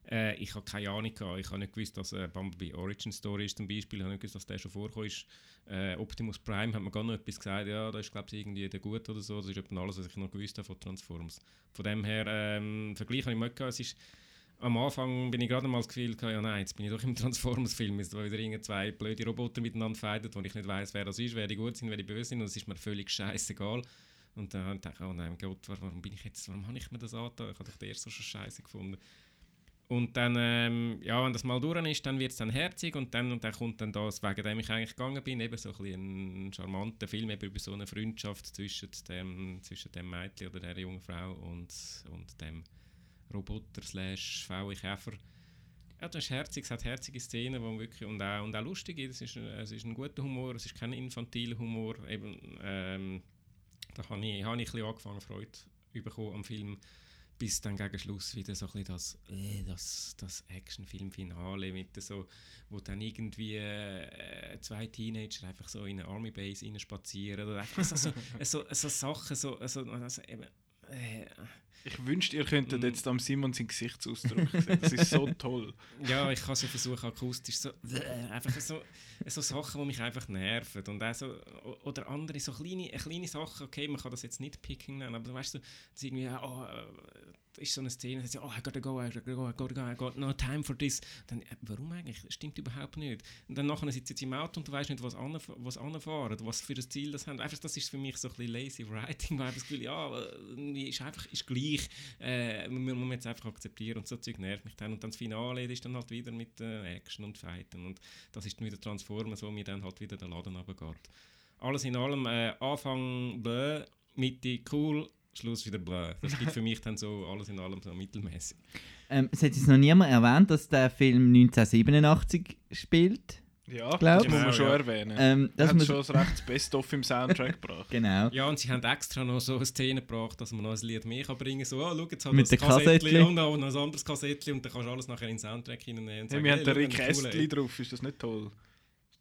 Äh, ich habe keine Ahnung gehabt. Ich habe nicht gewusst, dass äh, Bumblebee Origin Story ist zum Beispiel. Ich habe nicht gewusst, dass der schon vorgekommen ist. Äh, Optimus Prime hat mir gar noch etwas gesagt. Ja, da ist glaube ich irgendwie der Gut oder so. Das ist alles, was ich noch gewusst habe von Transformers. Von dem her ähm, Vergleich habe ich nicht gehabt. Es ist am Anfang bin ich gerade mal das Gefühl ja nein, jetzt bin ich doch im Transformers-Film, jetzt wieder zwei blöde Roboter miteinander fighten, wo ich nicht weiß, wer das ist, wer die gut sind, wer die böse sind, und es ist mir völlig scheißegal. Und dann dachte ich, oh nein, Gott, warum bin ich jetzt, warum habe ich mir das angetan? Ich habe doch den ersten schon scheiße gefunden. Und dann, ähm, ja, wenn das mal durch ist, dann wird es dann herzig und dann, und dann kommt dann das, wegen dem ich eigentlich gegangen bin, eben so ein, ein charmanter Film eben über so eine Freundschaft zwischen dem, zwischen dem Mädchen oder der jungen Frau und, und dem Roboter slash VW Käfer. Ja, das ist herzig, es hat herzige Szenen, wo wirklich, und, auch, und auch lustig, es ist, es ist ein guter Humor, es ist kein infantiler Humor, eben, ähm, da habe ich, habe ich ein bisschen angefangen, Freude bekommen am Film, bis dann gegen Schluss wieder so ein das, äh, das, das Actionfilm-Finale mit so, wo dann irgendwie äh, zwei Teenager einfach so in eine Army Base spazieren oder einfach so, so, so, so Sachen, so, so also eben, Ich wünschte, ihr könntet Mm. jetzt am Simon seinen Gesichtsausdruck sehen. Das ist so toll. Ja, ich kann es ja versuchen, akustisch so. einfach so, so Sachen, die mich einfach nerven. Und auch so, oder andere, so kleine, äh, kleine Sachen, okay, man kann das jetzt nicht Picking nennen, aber weißt du, das irgendwie, oh, äh, ist so eine Szene, da sagt, oh, I gotta go, I gotta go, I gotta go, I got no time for this. Dann, äh, warum eigentlich? Das stimmt überhaupt nicht. Und dann nachher sitzt sie im Auto und du weißt nicht, was, anf was anfahren, was für ein Ziel das haben. Einfach, das ist für mich so ein bisschen lazy writing, weil ich das Gefühl, ja, äh, ist einfach, ist gleich, äh, man muss jetzt einfach akzeptieren und so Zeug nervt mich dann. Und dann das Finale ist dann halt wieder mit äh, Action und Fighten und das ist dann wieder Transformers, wo mir dann halt wieder der Laden runtergeht. Alles in allem, äh, Anfang bläh, Mitte cool, Schluss wieder bläh. Das gibt für mich dann so alles in allem so mittelmäßig. Ähm, es hat jetzt noch niemand erwähnt, dass der Film 1987 spielt. Ja, Glaub- das muss man schon ja. erwähnen. Ähm, das hat schon das recht Best-of im Soundtrack gebracht. genau. Ja, und sie haben extra noch so eine Szene gebracht, dass man noch ein Lied mehr kann bringen kann. So, oh, schau, jetzt haben Mit wir den das Kassettchen und noch ein anderes Kassettchen und dann kannst du alles nachher in den Soundtrack hineinnehmen. Hey, sagen, wir haben hey, den schau, Rick Astley drauf, ist das nicht toll?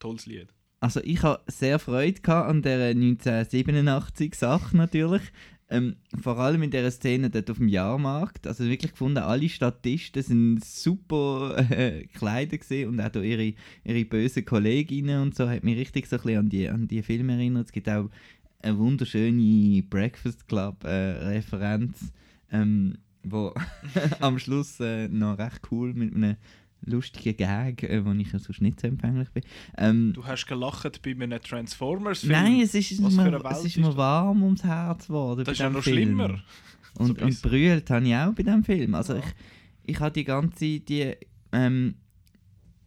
Tolles Lied. Also ich habe sehr Freude gehabt an der 1987 Sache natürlich. Ähm, vor allem in der Szene dort auf dem Jahrmarkt. Also wirklich gefunden, alle Statisten sind super äh, gewesen und auch da ihre, ihre bösen Kolleginnen und so hat mich richtig so ein bisschen an die, an die Filme erinnert. Es gibt auch eine wunderschöne Breakfast Club äh, Referenz, ähm, wo am Schluss äh, noch recht cool mit einem lustigen Gag, äh, wo ich ja sonst nicht so empfänglich bin. Ähm, Du hast gelacht bei einem Transformers-Film. Nein, es ist, mir, es ist mir warm ums Herz geworden. Das ist ja noch Film. schlimmer. Und, So und brüllt habe ich auch bei diesem Film. Also Ja. ich, ich habe die ganze, die, ähm,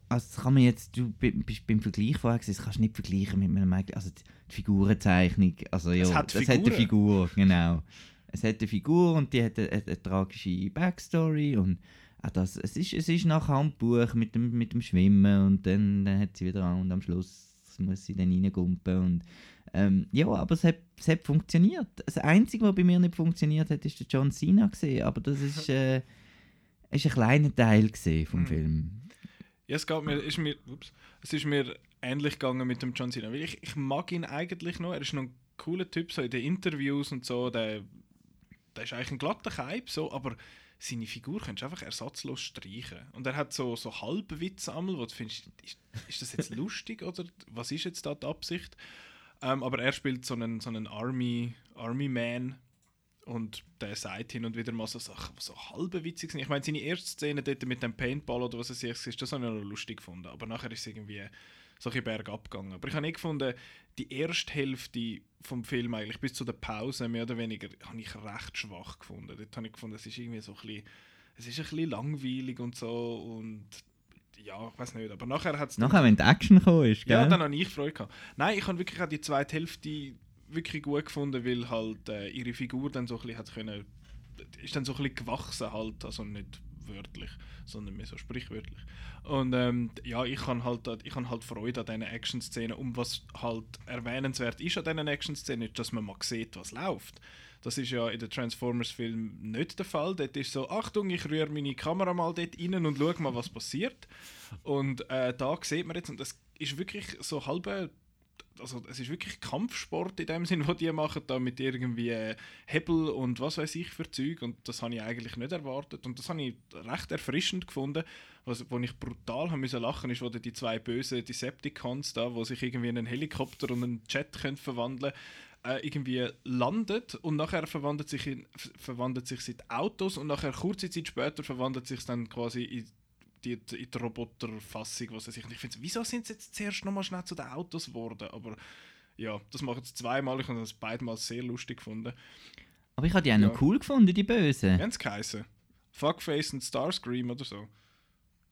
also kann man jetzt, du bi- bist beim Vergleich vorher gesehen, das kannst du nicht vergleichen mit einem, also die, die Figurenzeichnung, also ja, Es hat das hat eine. Figur, genau. Es hat eine Figur und die hat eine, eine, eine tragische Backstory und auch das, es ist, es ist nach Handbuch mit dem, mit dem Schwimmen und dann, dann hat sie wieder an und am Schluss muss sie dann reingumpen und ähm, ja, aber es hat, es hat funktioniert. Das Einzige, was bei mir nicht funktioniert hat, ist der John Cena gesehen, aber das ist, äh, ist ein kleiner Teil gesehen vom Mhm. Film. Ja, es, geht mir, ist mir, ups, es ist mir ähnlich gegangen mit dem John Cena. Weil ich, ich mag ihn eigentlich noch. Er ist noch ein cooler Typ, so in den Interviews und so. Der, der ist eigentlich ein glatter Kaib, so, aber seine Figur kannst du einfach ersatzlos streichen. Und er hat so, so Halbwitze einmal, wo du findest, ist, ist das jetzt lustig oder was ist jetzt da die Absicht? Ähm, aber er spielt so einen, so einen Army, Army Man und der sagt hin und wieder mal so Sachen, die so halb witzig sind. Ich meine, seine erste Szene dort mit dem Paintball oder was es ist, das habe ich noch lustig gefunden. Aber nachher ist es irgendwie so ein bergab gegangen. Aber ich habe nicht gefunden, die erste Hälfte vom Film eigentlich bis zu der Pause mehr oder weniger, habe ich recht schwach gefunden. Dort habe ich gefunden, es ist irgendwie so ein bisschen, es ist ein bisschen langweilig und so und ja, ich weiß nicht. Aber nachher hat es Nachher, wenn die Action gekommen ist, gell? ja, dann habe ich Freude gehabt. Nein, ich habe wirklich auch die zweite Hälfte wirklich gut gefunden, weil halt äh, ihre Figur dann so ein bisschen hat können, ist dann so ein bisschen gewachsen halt, also nicht wörtlich, sondern mehr so sprichwörtlich. Und ähm, ja, ich kann halt, ich kann halt Freude an diesen Action-Szenen. Und was halt erwähnenswert ist an diesen Action-Szenen, ist, dass man mal sieht, was läuft. Das ist ja in den Transformers-Filmen nicht der Fall. Dort ist so, Achtung, ich rühre meine Kamera mal dort rein und schaue mal, was passiert. Und äh, da sieht man jetzt, und das ist wirklich so halbe also es ist wirklich Kampfsport in dem Sinn, was die machen, da mit irgendwie äh, Hebel und was weiß ich für Zeug. Und das habe ich eigentlich nicht erwartet. Und das habe ich recht erfrischend gefunden. Was, wo ich brutal haben müssen lachen ist, wo die zwei bösen Decepticons da, wo sich irgendwie in einen Helikopter und einen Jet können verwandeln äh, irgendwie landet. Und nachher verwandelt sich in, verwandelt sich in Autos. Und nachher kurze Zeit später verwandelt sich dann quasi in die, in die Roboterfassung, was weiß ich. Und ich finde, wieso sind sie jetzt zuerst nochmal schnell zu den Autos geworden? Aber ja, das machen sie zweimal. Ich habe das beidmal sehr lustig gefunden. Aber ich habe die auch ja. noch cool gefunden, die Bösen. Wie haben sie geheißen? Fuckface und Starscream oder so.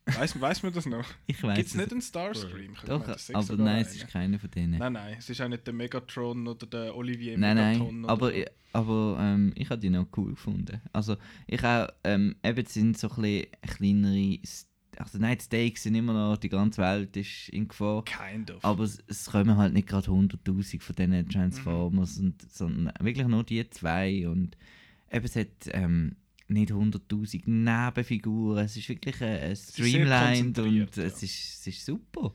Weiß, weiss man das noch? Ich weiß Gibt es nicht einen Starscream? Doch, aber nein, es ist keiner von denen. Nein, nein, es ist auch nicht der Megatron oder der Olivier nein, Megatron. Nein, aber, so. aber ähm, ich habe die noch cool gefunden. Also ich auch, ähm, eben sind so ein bisschen kleinere also nein, die Stakes sind immer noch, die ganze Welt ist in Gefahr. Kind of. Aber es, es kommen halt nicht gerade 100'000 von diesen Transformers, mhm. und, sondern wirklich nur die zwei. Und eben, es hat ähm, nicht 100'000 Nebenfiguren. Es ist wirklich ein Streamlined und ja. es, ist, es ist super.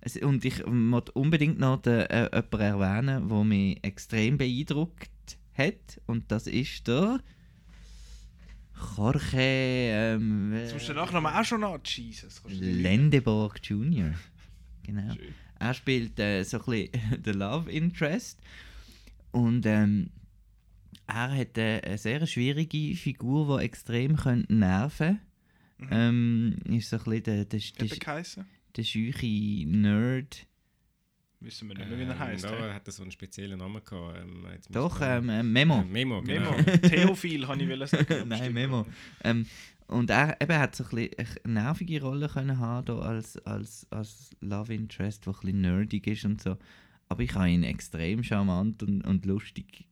Es, und ich möchte unbedingt noch den, äh, jemanden erwähnen, der mich extrem beeindruckt hat. Und das ist der Jorge. Ähm, das musst du nachher auch schon an. Jesus. Lendeborg Jr. Genau. Schön. Er spielt äh, so ein bisschen den Love Interest. Und ähm, er hat äh, eine sehr schwierige Figur, die extrem könnte nerven mhm. ähm, Ist so ein bisschen der, der, der, der, der scheuche Nerd Wissen wir nicht mehr, wie er ähm, heißt. Da hat er so einen speziellen Namen gehabt. Ähm, Doch, ähm, äh, Memo. Äh, Memo, genau. Memo. Theophil, habe ich sagen. Nein, Memo. Ähm, und er eben hat so ein bisschen eine nervige Rolle können haben als, als, als Love Interest, der ein bisschen nerdig ist und so. Aber ich habe ihn extrem charmant und, und lustig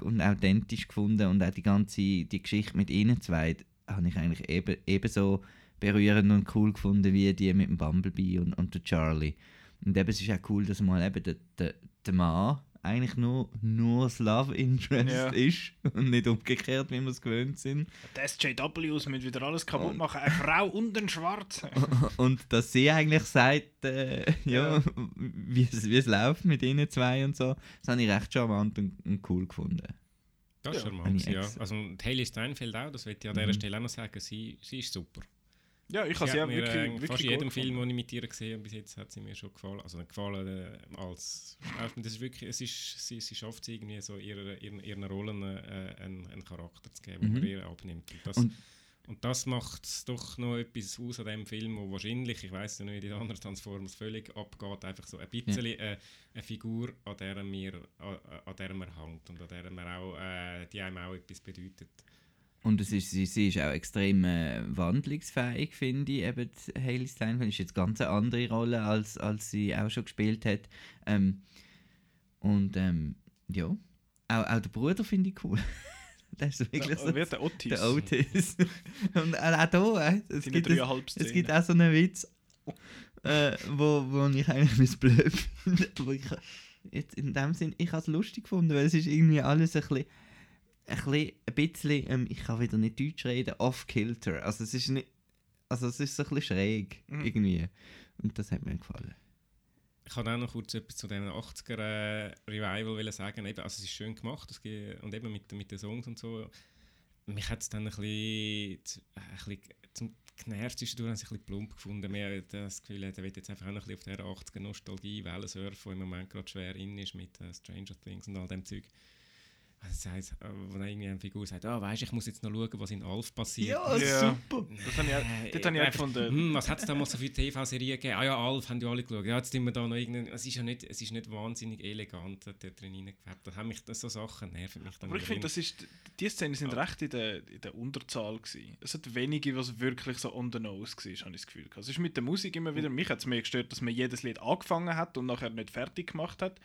und authentisch gefunden und auch die ganze die Geschichte mit ihnen zwei habe ich eigentlich eben, ebenso berührend und cool gefunden wie die mit dem Bumblebee und, und der Charlie. Und eben, es ist auch cool, dass mal eben der, der, der Mann eigentlich nur, nur das Love Interest ja. ist und nicht umgekehrt, wie wir es gewöhnt sind. Die SJWs müssen wieder alles kaputt machen, eine Frau und ein Schwarz. und dass sie eigentlich sagt, äh, ja, ja. Wie, es, wie es läuft mit ihnen zwei und so, das habe ich recht charmant und, und cool gefunden. Das ist ja. charmant, ja. Also Hayley Steinfeld auch, das wird ich an dieser mhm. Stelle auch noch sagen, sie, sie ist super. Ja, ich habe sie ja wirklich, äh, wirklich Fast jedem Film, den ich mit ihr gesehen habe, bis jetzt hat sie mir schon gefallen. Also gefallen äh, als Schauspielerin. Das ist wirklich, es ist, sie, sie schafft es irgendwie so, ihre, ihren, ihren Rollen äh, einen, einen Charakter zu geben, mhm. den man ihr abnimmt. Und das, und, und das macht doch noch etwas aus an dem Film, wo wahrscheinlich, ich weiß ja nicht, in den anderen Transformers völlig abgeht, einfach so ein bisschen ja. äh, eine Figur, an der, wir, an, an der man hängt und an der man auch, äh, die einem auch etwas bedeutet. Und es ist, sie, sie ist auch extrem äh, wandlungsfähig, finde ich. Eben Hayley Steinfeld ist jetzt ganz eine andere Rolle, als, als sie auch schon gespielt hat. Ähm, und ähm, ja, auch, auch der Bruder finde ich cool. der ist wirklich so. Wer der Otis? Der Otis. und auch hier, äh, es, gibt, es, es gibt auch so einen Witz, äh, wo, wo ich eigentlich blöd finde. Jetzt in dem Sinn, ich habe es lustig gefunden, weil es ist irgendwie alles ein bisschen ein, bisschen, ähm, ich kann wieder nicht Deutsch reden, off-kilter. Also es ist nicht, also es ist so ein bisschen schräg mhm. irgendwie. Und das hat mir gefallen. Ich kann auch noch kurz etwas zu diesen 80er äh, Revival sagen. Eben, also es ist schön gemacht das und eben mit, mit den Songs und so. Mich hat es dann ein bisschen, ein bisschen zum genervt zwischendurch, ein bisschen plump gefunden. Mir das Gefühl, er will jetzt einfach auch noch ein bisschen auf dieser 80er Nostalgie-Welle surfen, die im Moment gerade schwer in ist mit uh, Stranger Things und all dem Zeug. Das heisst, wo dann irgendwie eine Figur sagt, ah, oh, weißt, ich muss jetzt noch schauen, was in Alf passiert. Ja, ja. super. Das habe ich, das habe ich auch gefunden. Hm, was hat es damals so für TV-Serien gegeben? Ah ja, Alf haben die alle geschaut. Ja, jetzt sind wir da noch irgendwie, es ist ja nicht, es ist nicht wahnsinnig elegant da drin reingefärbt. Da haben mich so Sachen nerven mich dann Aber ich finde, das ist, die Szenen sind ja. recht in der, in der Unterzahl gewesen. Es hat wenige, was wirklich so on the nose war, habe ich das Gefühl. Es ist mit der Musik immer wieder, mich hat es mehr gestört, dass man jedes Lied angefangen hat und nachher nicht fertig gemacht hat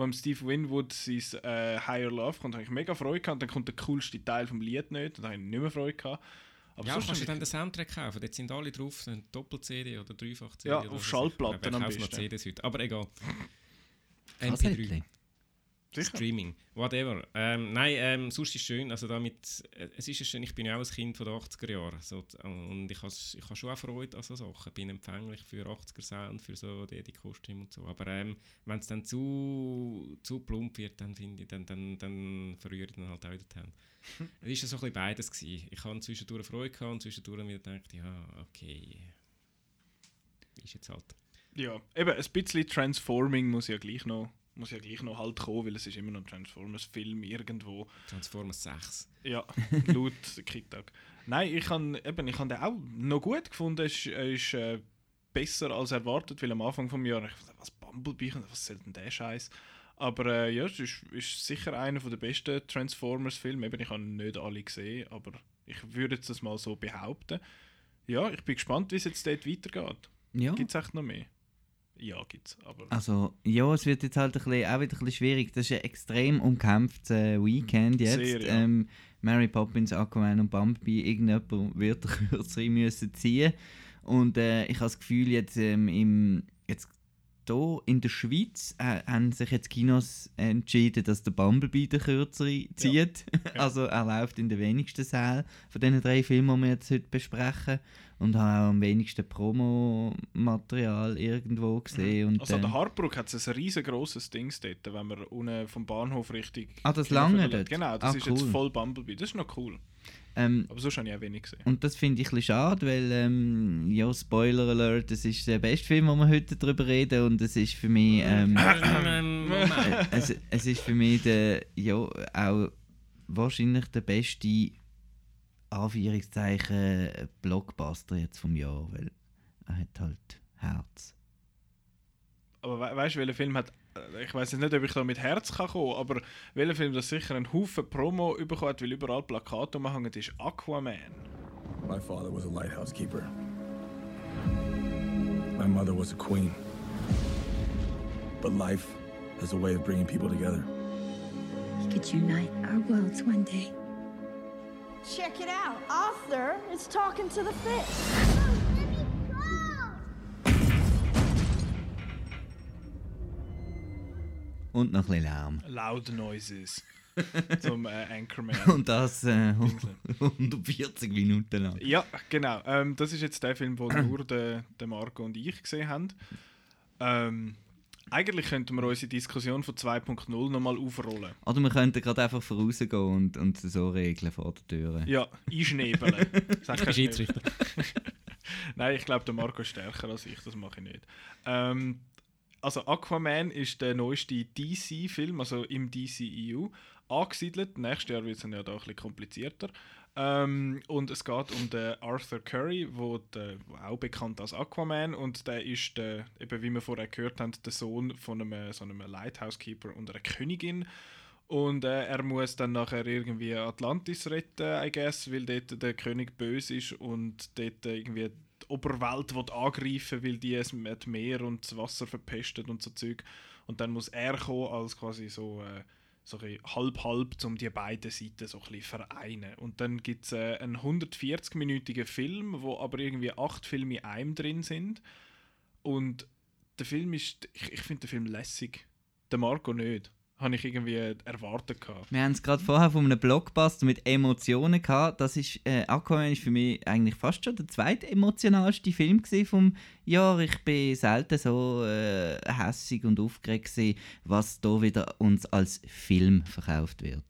wo Steve Winwood sein äh, Higher Love kommt, habe ich mega Freude gehabt. Dann kommt der coolste Teil vom Lied nicht, da habe ich nicht mehr Freude gehabt. Aber ja, kannst du dann den Soundtrack kaufen. Dort sind alle drauf, eine Doppel-CD oder Dreifach-CD. Ja, oder auf Schallplatten am kauft noch besten. CDs heute? Aber egal. Kassettchen. MP3. Sicher. Streaming, whatever. Ähm, nein, ähm, sonst ist es schön, also damit, äh, es ist schön, ich bin ja auch ein Kind von den 80er Jahren so, und ich habe ich schon auch Freude an so Sachen, bin empfänglich für 80er Sound, für so die, die Kostüme und so, aber ähm, wenn es dann zu, zu plump wird, dann finde ich, dann, dann, dann verrühre ich dann halt auch wieder die Hände. Es war so ein bisschen beides. Gewesen. Ich habe zwischendurch Freude gehabt und zwischendurch wieder gedacht, ja, okay, ist jetzt halt. Ja, eben ein bisschen Transforming muss ja gleich noch, muss ja gleich noch halt kommen, weil es ist immer noch ein Transformers-Film irgendwo. Transformers 6. Ja, laut KickTag. Nein, ich habe eben, ich habe den auch noch gut gefunden. Es ist, er ist äh, besser als erwartet, weil am Anfang des Jahres ich dachte, was Bumblebee, was soll denn der Scheiß? Aber äh, ja, es ist, ist sicher einer der besten Transformers-Filme. Eben, ich habe nicht alle gesehen, aber ich würde jetzt das mal so behaupten. Ja, ich bin gespannt, wie es jetzt dort weitergeht. Ja. Gibt es echt noch mehr? Ja, gibt's. Aber Also, ja, es wird jetzt halt ein bisschen, auch wieder ein bisschen schwierig. Das ist ein extrem umkämpftes äh, Weekend jetzt. Sehr, ja. ähm, Mary Poppins, Aquaman und Bumblebee, irgendjemand wird den Kürzere müssen ziehen. Und äh, ich habe das Gefühl, jetzt, ähm, im, jetzt hier in der Schweiz äh, haben sich jetzt Kinos entschieden, dass der Bumblebee den Kürzere zieht. also er läuft in den wenigsten Sälen von diesen drei Filmen, die wir jetzt heute besprechen. Und habe auch am wenigsten Promomaterial irgendwo gesehen. Und, also an der Hartbrück hat es ein riesengroßes Ding dort, wenn man unten vom Bahnhof richtig... Ah, das lange dort? Genau, das Ah, ist jetzt cool. voll Bumblebee. Das ist noch cool. Ähm, Aber habe ich auch wenig gesehen. Und das finde ich ein bisschen schade, weil, ähm, ja, Spoiler Alert, es ist der beste Film, wo wir heute darüber reden und es ist für mich, ähm, Moment. äh, es, es ist für mich der, ja, auch wahrscheinlich der beste, Anführungszeichen, Blockbuster jetzt vom Jahr, weil er hat halt Herz. Aber we weißt du, welcher Film hat... äh, Ich weiß jetzt nicht, ob ich da mit Herz kann kommen aber welcher Film das sicher einen Haufen Promo bekommen hat, weil überall Plakate umhängen, ist Aquaman. My father was a lighthouse keeper. My mother was a queen. But life has a way of bringing people together. We could unite our worlds one day. Check it out. Arthur is talking to the fish. Und noch ein bisschen Lärm. Loud Noises. zum äh, Anchorman. Und das äh, 140 Minuten lang. Ja, genau. Ähm, das ist jetzt der Film, den nur der, der Marco und ich gesehen haben. Ähm, eigentlich könnten wir unsere Diskussion von 2.0 nochmal aufrollen. Oder wir könnten gerade einfach vorausgehen und, und so regeln vor der Tür. Ja, einschnebeln. Sag kein Schiedsrichter. Nein, ich glaube, der Marco ist stärker als ich, das mache ich nicht. Ähm, also Aquaman ist der neueste DC-Film, also im DCEU, angesiedelt. Nächstes Jahr wird es dann ja da ein bisschen komplizierter. Ähm, und es geht um den Arthur Curry, wo der, auch bekannt als Aquaman und der ist, der, eben wie wir vorher gehört haben, der Sohn von einem, so einem Lighthouse-Keeper und einer Königin. Und äh, er muss dann nachher irgendwie Atlantis retten, I guess, weil dort der König böse ist und dort irgendwie Oberwelt will angreifen weil die es mit Meer und das Wasser verpestet und so Zeug. Und dann muss er kommen als quasi so, äh, so halb-halb, um die beiden Seiten so ein bisschen vereinen. Und dann gibt es äh, einen 140-minütigen Film, wo aber irgendwie acht Filme in einem drin sind. Und der Film ist, ich, ich finde den Film lässig. Der Marco nicht. Habe ich irgendwie erwartet gehabt. Wir haben es gerade vorher von einem Blockbuster mit Emotionen gehabt. Das ist, äh, Aquaman ist für mich eigentlich fast schon der zweite emotionalste Film vom Jahr. Ich bin selten so äh, hässig und aufgeregt gewesen, was da wieder uns als Film verkauft wird.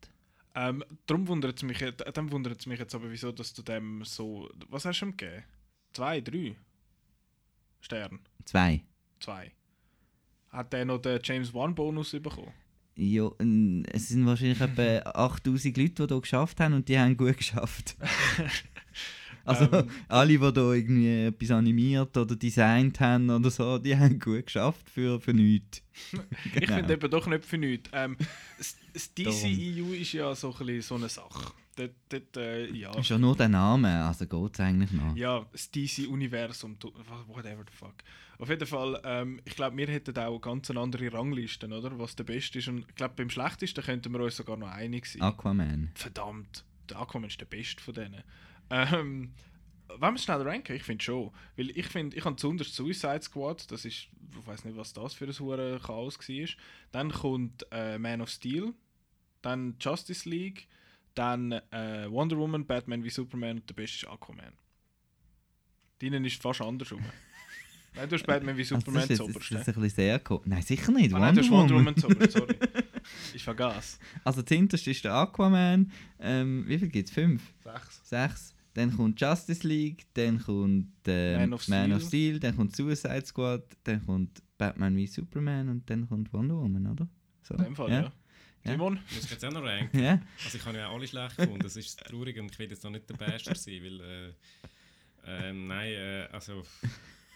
Ähm, darum wundert es mich, jetzt- dann wundert es mich jetzt aber, wieso, dass du dem so. Was hast du ihm gegeben? Zwei, drei? Stern? Zwei. Zwei. Hat der noch den James Wan-Bonus bekommen? Ja, n- es sind wahrscheinlich etwa 8000 Leute, die hier geschafft haben und die haben gut geschafft. also Ähm. alle, die hier irgendwie etwas animiert oder designt haben oder so, die haben gut geschafft für, für nichts. Ich Genau. finde eben doch nicht für nichts. Ähm, das DCEU ist ja so, ein so eine Sache. Dort, dort, äh, ja. Schon nur der Name, also geht es eigentlich noch. Ja, das DC-Universum, whatever the fuck. Auf jeden Fall, ähm, ich glaube, wir hätten auch ganz eine andere Rangliste, oder? Was der Beste ist. Und ich glaube, beim Schlechtesten könnten wir uns sogar noch einig sein. Aquaman. Verdammt, der Aquaman ist der Beste von denen. Ähm, wollen wir schnell ranken? Ich finde schon. Weil ich finde, ich habe zuunterst Suicide Squad, das ist, ich weiß nicht, was das für ein hure Chaos war. Dann kommt äh, Man of Steel, dann Justice League, dann äh, Wonder Woman, Batman wie Superman und der beste ist Aquaman. Deinen ist fast andersrum. Nein, du hast Batman wie Also Superman das ist, jetzt- das ist ein bisschen sehr cool. Nein, sicher nicht. Ah, nein, du hast Wonder Woman. Oberst, sorry. Ich vergaß. Also das hinterste ist der Aquaman. Ähm, wie viel gibt es? Fünf? Sechs. Sechs. Dann kommt Justice League, dann kommt ähm, Man of Man of Steel. Steel, dann kommt Suicide Squad, dann kommt Batman wie Superman und dann kommt Wonder Woman, oder? So. In dem Fall, ja. Ja. Simon? Muss ich jetzt auch noch ranken? Ja. Also ich habe ja alle schlecht gefunden, das ist traurig und ich will jetzt noch nicht der Beste sein, weil... Äh, ähm, nein, äh, also...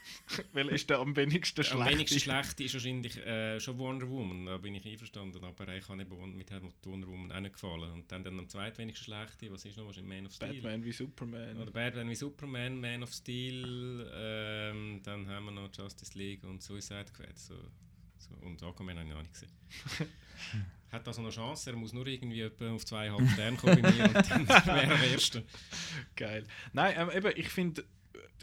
Weil ist der am wenigsten Am schlecht. wenigsten schlecht ist wahrscheinlich äh, schon Wonder Woman, da bin ich einverstanden, aber ich habe nicht Won- mit Wonder Woman auch nicht gefallen. Und dann, dann am zweitwenigsten schlechte, was ist noch, wahrscheinlich Man of Steel? Batman wie Superman. Oder Batman wie Superman, Man of Steel, ähm, dann haben wir noch Justice League und Suicide Squad. So, so, und Aquaman habe ich noch nicht gesehen. Hat also noch Chance, er muss nur irgendwie auf zweieinhalb Sterne kommen bei mir und dann wäre er Erster. Geil. Nein, ähm, eben, ich finde,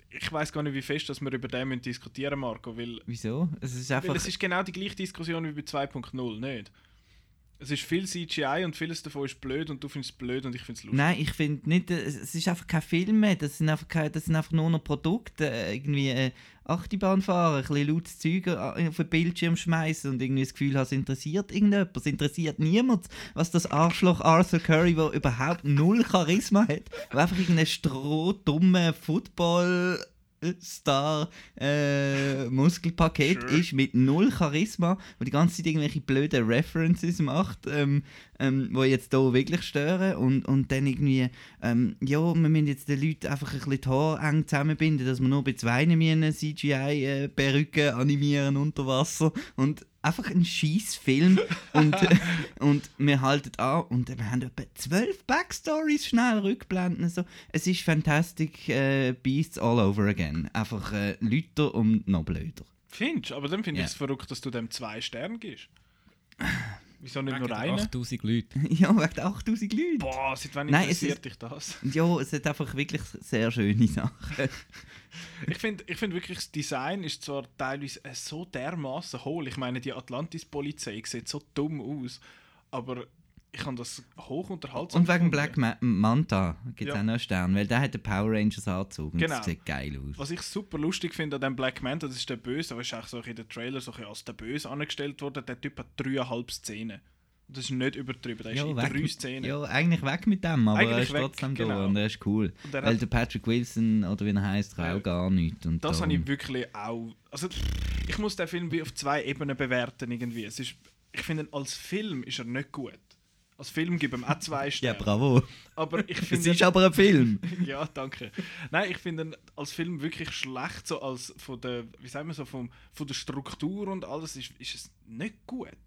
ich weiß gar nicht, wie fest dass wir über den müssen diskutieren Marco, weil, Wieso? Es ist einfach. es ist genau die gleiche Diskussion wie bei 2.0, nicht? Es ist viel CGI und vieles davon ist blöd und du findest es blöd und ich finde es lustig. Nein, ich finde nicht, äh, es ist einfach kein Film mehr, das sind einfach, keine, das sind einfach nur noch Produkte, äh, irgendwie äh, ein bisschen lautes Zeug äh, auf den Bildschirm schmeißen und irgendwie das Gefühl haben, es interessiert irgendjemand, es interessiert niemand, was das Arschloch Arthur Curry, der überhaupt null Charisma hat, der einfach irgendein strohdumme Football... Star äh, Muskelpaket Sure. ist mit null Charisma, wo die ganze Zeit irgendwelche blöden References macht, ähm, ähm, wo jetzt hier wirklich stören und, und dann irgendwie, ähm, ja, wir müssen jetzt den Leuten einfach ein bisschen die Haare eng zusammenbinden, dass wir nur bei zwei eine CGI-Perücke äh, animieren unter Wasser und einfach ein scheiß Film und, und wir halten an und wir haben etwa zwölf Backstories schnell rückblenden. So. Es ist Fantastic äh, Beasts all over again. Einfach äh, Lüter und noch blöder. Findest? Aber dann finde ich es verrückt, dass du dem zwei Sterne gibst. Wieso nicht nur Wegen einen? 8000 Leute. ja, wegen 8000 Leute. Boah, seit wann Nein, es interessiert dich das? Ja, es hat einfach wirklich sehr schöne Sachen. Ich finde ich find wirklich, das Design ist zwar teilweise äh, so dermaßen hohl. Ich meine, die Atlantis-Polizei sieht so dumm aus. Aber ich kann das hoch unterhaltsam Und wegen gefunden. Black Ma Manta gibt es Ja. auch noch einen Stern, weil der hat den Power Rangers Anzug und Genau. das sieht geil aus. Was ich super lustig finde an dem Black Manta, das ist der Böse, aber ist auch so in den Trailer so als der Böse angestellt worden. Der Typ hat dreieinhalb Szenen. Das ist nicht übertrieben, der ist in drei mit- Szenen. ja, eigentlich weg mit dem, aber er ist weg, trotzdem da genau. und er ist cool. Und er weil der Patrick Wilson, oder wie er heißt, kann Ja. auch gar nichts. Und Das da- habe ich wirklich auch. Also, ich muss den Film wie auf zwei Ebenen bewerten irgendwie. Es ist, ich finde, als Film ist er nicht gut. Als Film gibt ihm auch zwei Ja, Sterne. bravo. aber ich Es finde, ist aber ein Film. ja, danke. Nein, ich finde ihn als Film wirklich schlecht, so als von der, wie sagen wir so, vom, von der Struktur und alles ist, ist es nicht gut.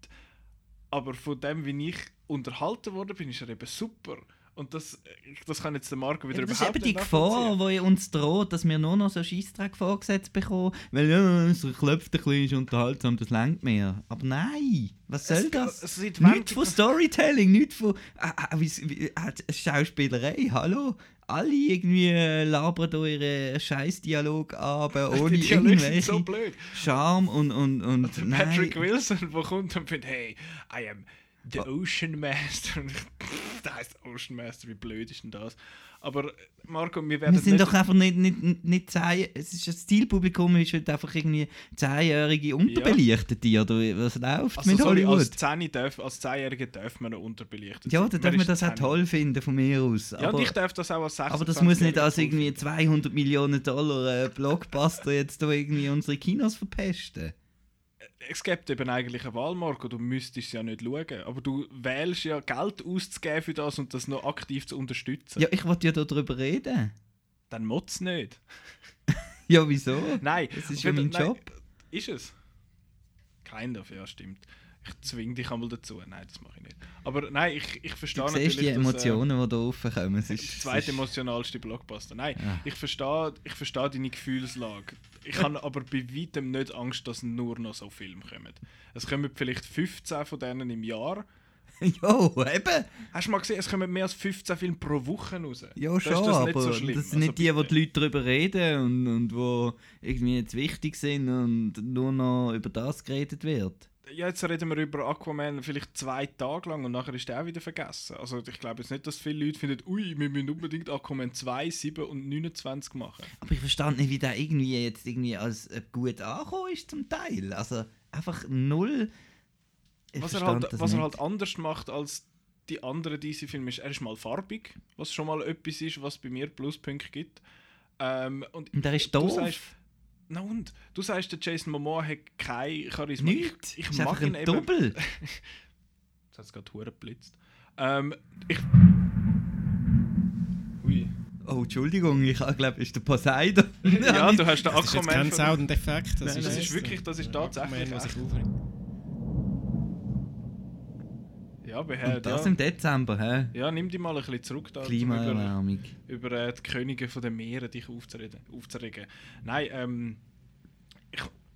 Aber von dem, wie ich unterhalten worden bin, ist er eben super. Und das, das kann jetzt der Marco wieder Ja, das ist überhaupt eben die nicht Gefahr, die uns droht, dass wir nur noch so Scheissdreck vorgesetzt bekommen, weil ja, es klopft ein bisschen, ist unterhaltsam, das lenkt mehr. Aber nein, was soll Es- das? es Nichts von Storytelling, nichts von äh, äh, wie, äh, Schauspielerei, hallo? Alle irgendwie labern da ihre Scheiß-Dialog ab, ohne Die irgendwelche so blöd. Charme und, und, und Patrick nein. Wilson, der kommt und findet, hey, I am the Ocean Master. Der heißt Ocean Master, wie blöd ist denn das? Aber Marco, wir werden Wir sind doch einfach nicht, nicht, nicht zehn, es ist ein Zielpublikum, ist halt einfach irgendwie zehnjährige Unterbelichtete, oder was läuft also mit sorry, als Hollywood? 10 darf, als 10-Jährige darf man noch unterbelichtet Ja, dann darf man das auch 10. toll finden von mir aus. Ja, aber, ich darf das auch als 26 aber das muss nicht als irgendwie 200 Millionen Dollar äh, Blockbuster jetzt da irgendwie unsere Kinos verpesten. Es gibt eben eigentlich eine Wahl, Marco, du müsstest es ja nicht schauen. Aber du wählst ja Geld auszugeben für das und das noch aktiv zu unterstützen. Ja, ich wollte ja darüber reden. Dann motz nicht. Ja, wieso? Nein. Das ist ja mein nein, Job. Ist es? Kind of, ja, stimmt. Ich zwinge dich einmal dazu. Nein, das mache ich nicht. Aber nein, ich, ich verstehe Du siehst die dass, äh, Emotionen, die da raufkommen. Es Der ist, es zweite emotionalste Blockbuster. Nein, Ja. ich verstehe ich verstehe deine Gefühlslage. Ich habe aber bei weitem nicht Angst, dass nur noch so Filme kommen. Es kommen vielleicht 15 von denen im Jahr. jo, eben. Hast du mal gesehen, es kommen mehr als 15 Filme pro Woche raus? Ja, schon, das aber nicht so schlimm. das sind nicht Also die, wo bitte. die Leute darüber reden und, und wo irgendwie jetzt wichtig sind und nur noch über das geredet wird. Ja, jetzt reden wir über Aquaman vielleicht zwei Tage lang und nachher ist der auch wieder vergessen. Also ich glaube jetzt nicht, dass viele Leute finden, ui, wir müssen unbedingt Aquaman 2, 7 und 29 machen. Aber ich verstand nicht, wie der irgendwie jetzt irgendwie als äh, gut angekommen ist zum Teil. Also einfach null. Ich was er, halt, was er halt anders macht als die anderen DC-Filme ist, er ist mal farbig, was schon mal etwas ist, was bei mir Pluspunkte gibt. Ähm, und Und der ist doof. sagst, na und? Du sagst, der Jason Momoa hat kein Charisma. Nichts. Ich, ich ist mag ihn ein eben. Doppel. Jetzt hat es gerade Huren geblitzt. Ähm, ich... Ui. Oh, Entschuldigung, ich glaube, ist der Poseidon. Ja, du hast den Das ist jetzt Aquaman... kein Soundeffekt. Das, Nein, ist, das ist wirklich- das ist tatsächlich Aquaman, der sich echt. aufregt. Ja, Und das ja. im Dezember, hä? Ja, nimm die mal ein bisschen zurück da, um über, Klimaerwärmung. über äh, die Könige von den Meeren dich aufzureden, aufzuregen. Nein, ähm,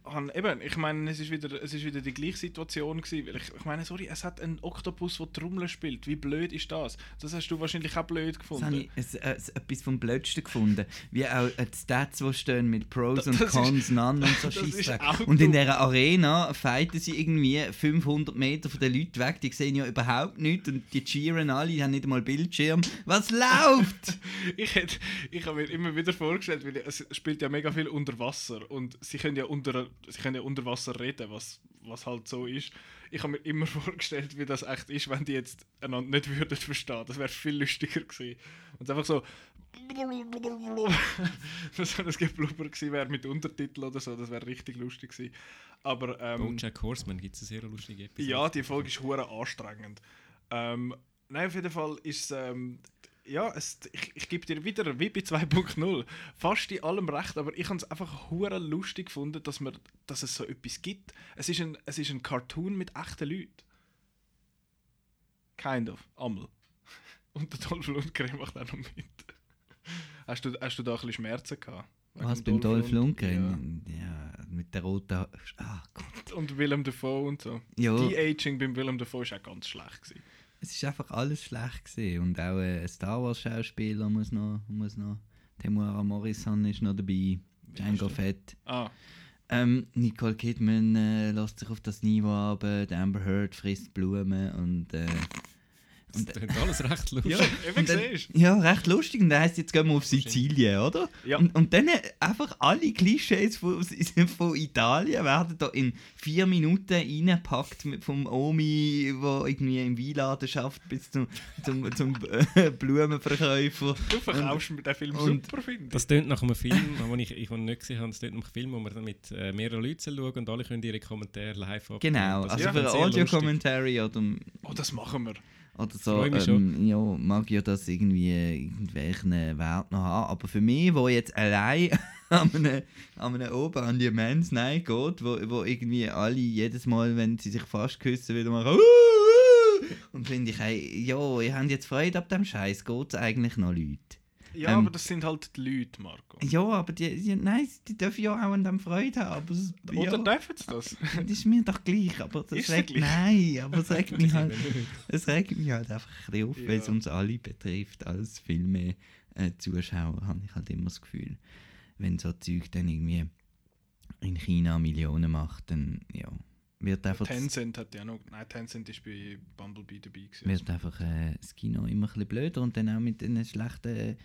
ich, han, eben, ich meine, es ist wieder, es ist wieder die gleiche Situation gewesen, weil ich, ich meine, sorry, es hat einen Oktopus, der Trommel spielt. Wie blöd ist das? Das hast du wahrscheinlich auch blöd Das gefunden. habe ich es, äh, etwas vom Blödsten gefunden. Wie auch äh, die Stats, die stehen mit Pros und Das ist- Cons, None und so das ist auch Und in dieser Arena fighten sie irgendwie 500 Meter von den Leuten weg. Die sehen ja überhaupt nichts und die cheeren alle, die haben nicht einmal Bildschirm. Was läuft? ich hätte, ich habe mir immer wieder vorgestellt, weil es spielt ja mega viel unter Wasser und sie können ja unter, sie können ja unter Wasser reden, was, was halt so ist. Ich habe mir immer vorgestellt, wie das echt ist, wenn die jetzt einander nicht würden verstehen. Das wäre viel lustiger gewesen. Und es einfach so dass wenn es Geblubber gewesen wäre mit Untertitel oder so, das wäre richtig lustig gewesen. Aber ähm, Bojack Horseman gibt es eine sehr lustige Episode. ja, die Folge ist hure anstrengend. Ähm, nein, auf jeden Fall ist es. Ähm, ja, es, ich, ich gebe dir wieder, wie bei 2.0, fast in allem recht, aber ich habe es einfach hure lustig gefunden, dass, man, dass es so etwas gibt. Es ist, ein, es ist ein Cartoon mit echten Leuten. Kind of, einmal. Und der Dolph Lundgren macht auch noch mit. Hast du, hast du da ein bisschen Schmerzen gehabt? Was, beim Dolph Lund- Lundgren? Ja. mit der roten... Ah, Gott. Ja. Und Willem Dafoe und so. Ja. Die Aging beim Willem Dafoe ist auch ganz schlecht gewesen. Es ist einfach alles schlecht gewesen. Und auch äh, ein Star Wars Schauspieler muss noch, muss noch. Temuera Morrison ist noch dabei. Django Fett. Ah, Ähm, Nicole Kidman äh, lässt sich auf das Niveau ab. Amber Heard frisst Blumen und äh, Das klingt alles recht lustig. ja, eben dann- ja, recht lustig. Und dann heisst jetzt gehen wir auf Sizilien, oder? Ja. Und, und dann einfach alle Klischees von, von Italien werden da in vier Minuten reingepackt vom Omi, wo irgendwie im Weinladen schafft, bis zum, zum, zum äh, Blumenverkäufer. Du verkaufst mir den Film und- super, finde ich. Das tönt nach einem Film, den ich, ich noch nicht gesehen habe. Das tönt nach einem Film, wo man dann mit äh, mehreren Leuten schauen und alle können ihre Kommentare live abgeben. Genau, Das also ist für ein. Audio-Commentary oder, Oh, das machen wir. Oder so ähm, ja, mag ja das irgendwie irgendwelchen Wert noch haben. Aber für mich, wo jetzt allein an einem, an einem Oben an die Men's Night geht, wo, wo irgendwie alle jedes Mal, wenn sie sich fast küssen, wieder machen «Uh, uh!» und finde ich, hey, ja, ihr habt jetzt Freude ab dem Scheiß, geht es eigentlich noch Leute? Ja, Ähm, aber das sind halt die Leute, Marco. Ja, aber die, die, nein, die dürfen ja auch an dem Freude haben. Aber es, Oder ja, dürfen sie das? das ist mir doch gleich, aber das Ist regt, nein, aber es regt mich halt, es regt mich halt einfach ein bisschen auf, Ja. weil es uns alle betrifft als Filme äh, Zuschauer, habe ich halt immer das Gefühl, wenn so Zeug dann irgendwie in China Millionen macht, dann ja, wird einfach, Tencent hat ja noch. Nein, Tencent ist bei Bumblebee dabei. Gewesen. wird einfach äh, das Kino immer ein bisschen blöder und dann auch mit den schlechten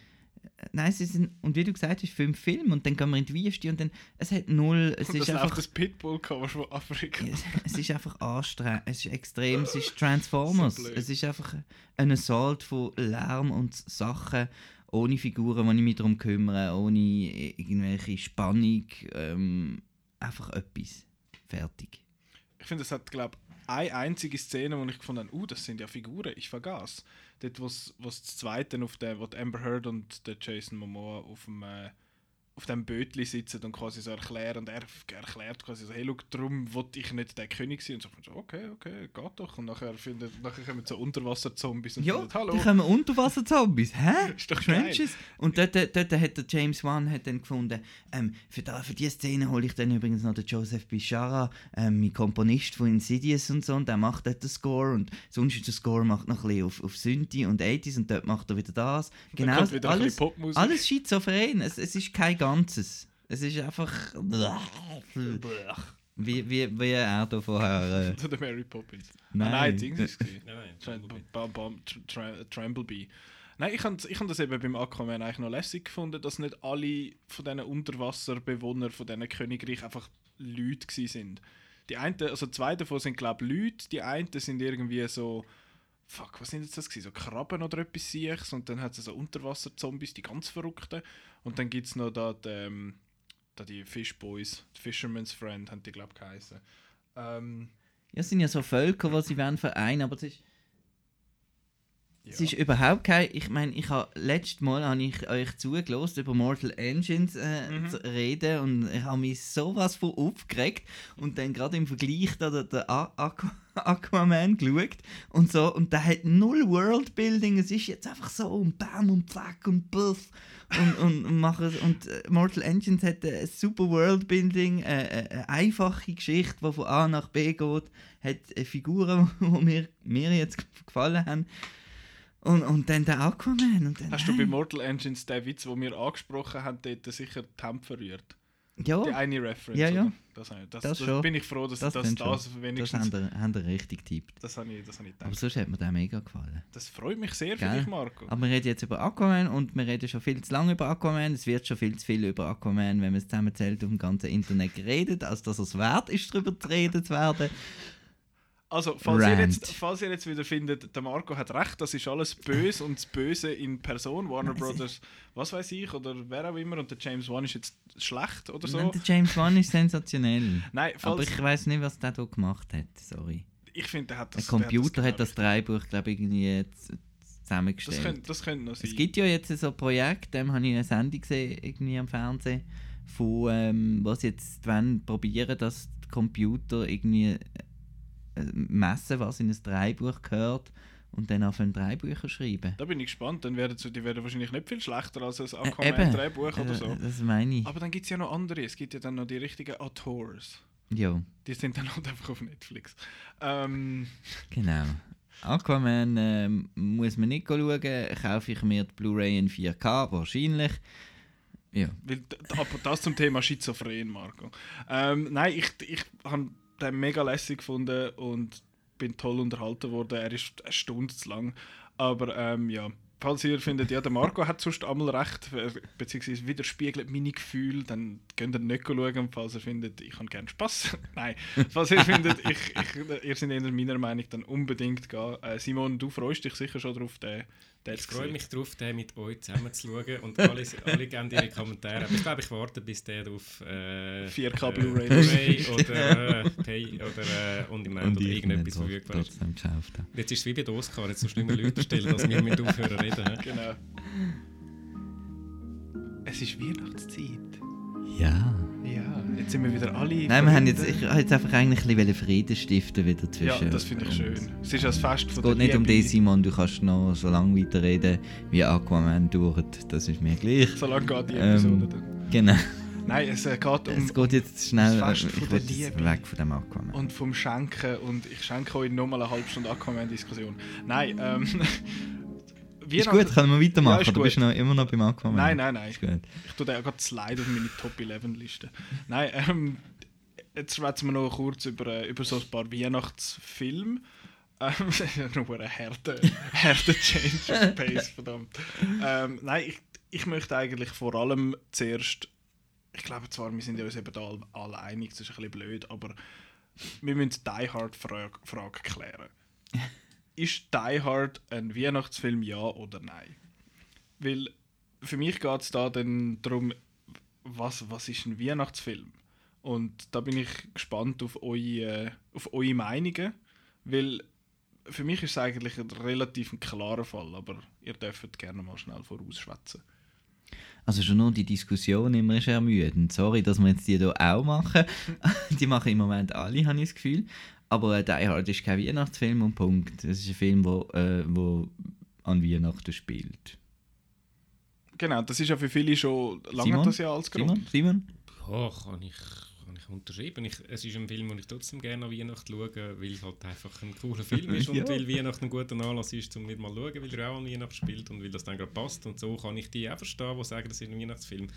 Nein, es ist ein, und wie du gesagt hast, fünf Filme und dann gehen wir in die Wüste und dann, es hat null, es Und ist das einfach... das Pitbull-Cover von Afrika. es, es ist einfach anstrengend, es ist extrem, es ist Transformers. So es ist einfach ein Assault von Lärm und Sachen, ohne Figuren, die ich mich darum kümmere, ohne irgendwelche Spannung, ähm, einfach etwas. Fertig. Ich finde, es hat, glaube ich, eine einzige Szene, wo ich gefunden habe, uh, das sind ja Figuren, ich vergaß. Dort, wo es das zweite auf der, wo Amber Heard und der Jason Momoa auf dem, äh, auf dem Bötli sitzen und quasi so erklären und er erklärt quasi so, hey, schau, darum wollte ich nicht der König sein. Und so, so okay, okay, geht doch. Und nachher, findet, nachher kommen so Unterwasser-Zombies und Ja, findet, hallo. die kommen Unterwasser-Zombies. Hä? Ist doch. Trenches. Und dort, dort hat der James Wan hat dann gefunden, ähm, für, da, für diese Szene hole ich dann übrigens noch den Joseph Bishara, ähm, mein Komponist von Insidious und so, und der macht dort den Score. Und sonst ist der Score macht noch ein bisschen auf, auf Synthi und 80s und dort macht er wieder das. Genau, wieder alles, alles schizophren. Es, es ist kein Ganzes. Es ist einfach... Wie, wie, wie er da vorher... Äh, So der Mary Poppins. Nein. Ah, nein, Dings ist es. gewesen. Nein, nein, Tra- Bumblebee. Ba- Bum- Tr- Tra- Tramblebee. Nein, ich habe ich hab das eben beim Aquaman eigentlich noch lässig gefunden, dass nicht alle von diesen Unterwasserbewohnern von diesen Königreich einfach Leute gsi sind. Die einen, also zwei davon sind glaube ich Leute, die einen sind irgendwie so Fuck, was sind jetzt das gewesen? So Krabben oder etwas Siechs und dann hat es so Unterwasser-Zombies, die ganz verrückten. Und dann gibt es noch die, ähm, da die Fish Boys, die Fisherman's Friend, haben die glaube ich geheißen. Ähm, Ja, es sind ja so Völker, die sie wollen vereinen, aber es ist, es ist überhaupt kein... Ich meine, ich habe letztes Mal habe ich euch zugelassen, über Mortal Engines äh, Mhm. zu reden und ich habe mich sowas von aufgeregt und dann gerade im Vergleich da der, Aqu Aquaman geschaut und so und der hat null Worldbuilding, es ist jetzt einfach so und bam und zack und puff und, und, machen, und äh, Mortal Engines hat ein super Worldbuilding, äh, äh, eine einfache Geschichte, die von A nach B geht, hat Figuren, die mir, mir jetzt gefallen haben. Und, und dann der Aquaman. Und dann, Hast du bei Mortal Engines den Witz, den wir angesprochen haben, dort sicher die Hemd verrührt? Ja, Die eine Reference, Ja, ja. oder? Das, das, Das das, schon. bin ich froh, dass das, das, das, schon. das das wenigstens... haben ihr richtig getippt. Das habe ich, das habe ich Aber gedacht. sonst hat mir der mega gefallen. Das freut mich sehr für Gell? dich, Marco. Aber wir reden jetzt über Aquaman und wir reden schon viel zu lange über Aquaman. Es wird schon viel zu viel über Aquaman, wenn man es zusammenzählt, auf dem ganzen Internet geredet, als dass es wert ist, darüber zu reden zu werden. Also, falls ihr, jetzt, falls ihr jetzt wieder findet, der Marco hat recht, das ist alles böse und das Böse in Person, Warner Brothers, was weiß ich, oder wer auch immer, und der James Wan ist jetzt schlecht oder so. Nein, der James Wan ist sensationell. Nein, Aber falls, ich weiß nicht, was der da gemacht hat. Sorry. ich finde, der hat das... Ein Computer der hat das Drehbuch, glaube ich, irgendwie z- Das zusammengestellt. könnte, das könnte noch sein. Es gibt ja jetzt so ein Projekt, dem habe ich eine Sendung gesehen, irgendwie am Fernsehen, von ähm, was jetzt wollen, probieren, dass Computer irgendwie messen, was in ein Drehbuch gehört und dann auf ein Drehbücher schreiben. Da bin ich gespannt. Dann werden sie, die werden wahrscheinlich nicht viel schlechter als ein Äh. Aquaman-Drehbuch oder Äh, so. Das meine ich. Aber dann gibt es ja noch andere. Es gibt ja dann noch die richtigen Autors. Ja, Die sind dann halt einfach auf Netflix. Ähm, genau. Aquaman ähm, muss man nicht schauen, kaufe ich mir die Blu-ray in 4K, wahrscheinlich. Ja. weil, aber das zum Thema Schizophren, Marco. Ähm, nein, ich, ich habe den mega lässig gefunden und bin toll unterhalten worden. Er ist eine Stunde zu lang. Aber ähm, ja, falls ihr findet, ja, der Marco hat sonst einmal recht, äh, beziehungsweise widerspiegelt meine Gefühle, dann könnt ihr nicht schauen. Falls ihr findet, ich habe gerne Spaß. Nein, falls ihr findet, ich, ich, ihr seid eher meiner Meinung, dann unbedingt gehen. Äh, Simon, du freust dich sicher schon darauf, den Ich freue mich darauf, den mit euch zusammen zu schauen und alle, alle geben ihre Kommentare. Aber ich glaube, ich warte, bis der auf äh, 4K äh, Blu-ray Blu-ray oder, äh, Pay oder äh, On Demand oder irgendetwas verfügbar ist. Jetzt ist es wie bei den Oscar, jetzt musst du nicht mehr Leute stellen, dass wir mit aufhören reden. Genau. Es ist Weihnachtszeit. Ja. Ja, jetzt sind wir wieder alle. Nein, wir haben jetzt, Freunde. ich wollte jetzt einfach eigentlich ein bisschen Frieden stiften wieder Ja, zwischen das finde ich schön. Es ist ein Fest Es von geht der nicht um Liebe. dich, Simon, du kannst noch so lange weiterreden, wie Aquaman dauert. Das ist mir gleich. Solange geht die Ähm, Episode dann. Genau. Nein, es äh, geht um. Es geht jetzt schnell das Fest äh, von der Liebe. weg von dem Aquaman. und vom Schenken und ich schenke euch nochmal eine halbe Stunde Aquaman-Diskussion. Nein, ähm. ist gut, können wir weitermachen? Ja, du bist noch, immer noch beim Aquaman. Nein, nein, nein. Ist gut. Ich tue da gerade Slide auf meine Top 11 Liste. Nein, ähm, jetzt schwätzen wir noch kurz über, äh, über so ein paar Weihnachtsfilme. Ähm, das ist ja nur ein harter, harter Change of Pace, verdammt. Ähm, nein, ich, ich möchte eigentlich vor allem zuerst. Ich glaube zwar, wir sind ja uns eben da alle, alle einig, das ist ein bisschen blöd, aber wir müssen die Die Hard Frage, Frage klären. Ist Die Hard ein Weihnachtsfilm, ja oder nein? Weil für mich geht es da dann darum, was, was ist ein Weihnachtsfilm? Und da bin ich gespannt auf eure, auf eure Meinungen, weil für mich ist es eigentlich ein relativ klarer Fall, aber ihr dürft gerne mal schnell vorausschwätzen. Also schon nur die Diskussion immer ist ermüdend. Sorry, dass wir jetzt die hier auch machen. die machen im Moment alle, habe ich das Gefühl. Aber äh, Die Hard ist kein Weihnachtsfilm und Punkt. Es ist ein Film, der äh, wo an Weihnachten spielt. Genau, das ist ja für viele schon lange Simon? das ja als Grund. Simon? Simon? Ja, kann ich, kann ich es ist ein Film, den ich trotzdem gerne an Weihnachten schaue, weil es halt einfach ein cooler Film ist und Ja. weil Weihnachten ein guter Anlass ist, um nicht mal zu schauen, weil er auch an Weihnachten spielt und weil das dann gerade passt. Und so kann ich die auch verstehen, die sagen, das ist ein Weihnachtsfilm.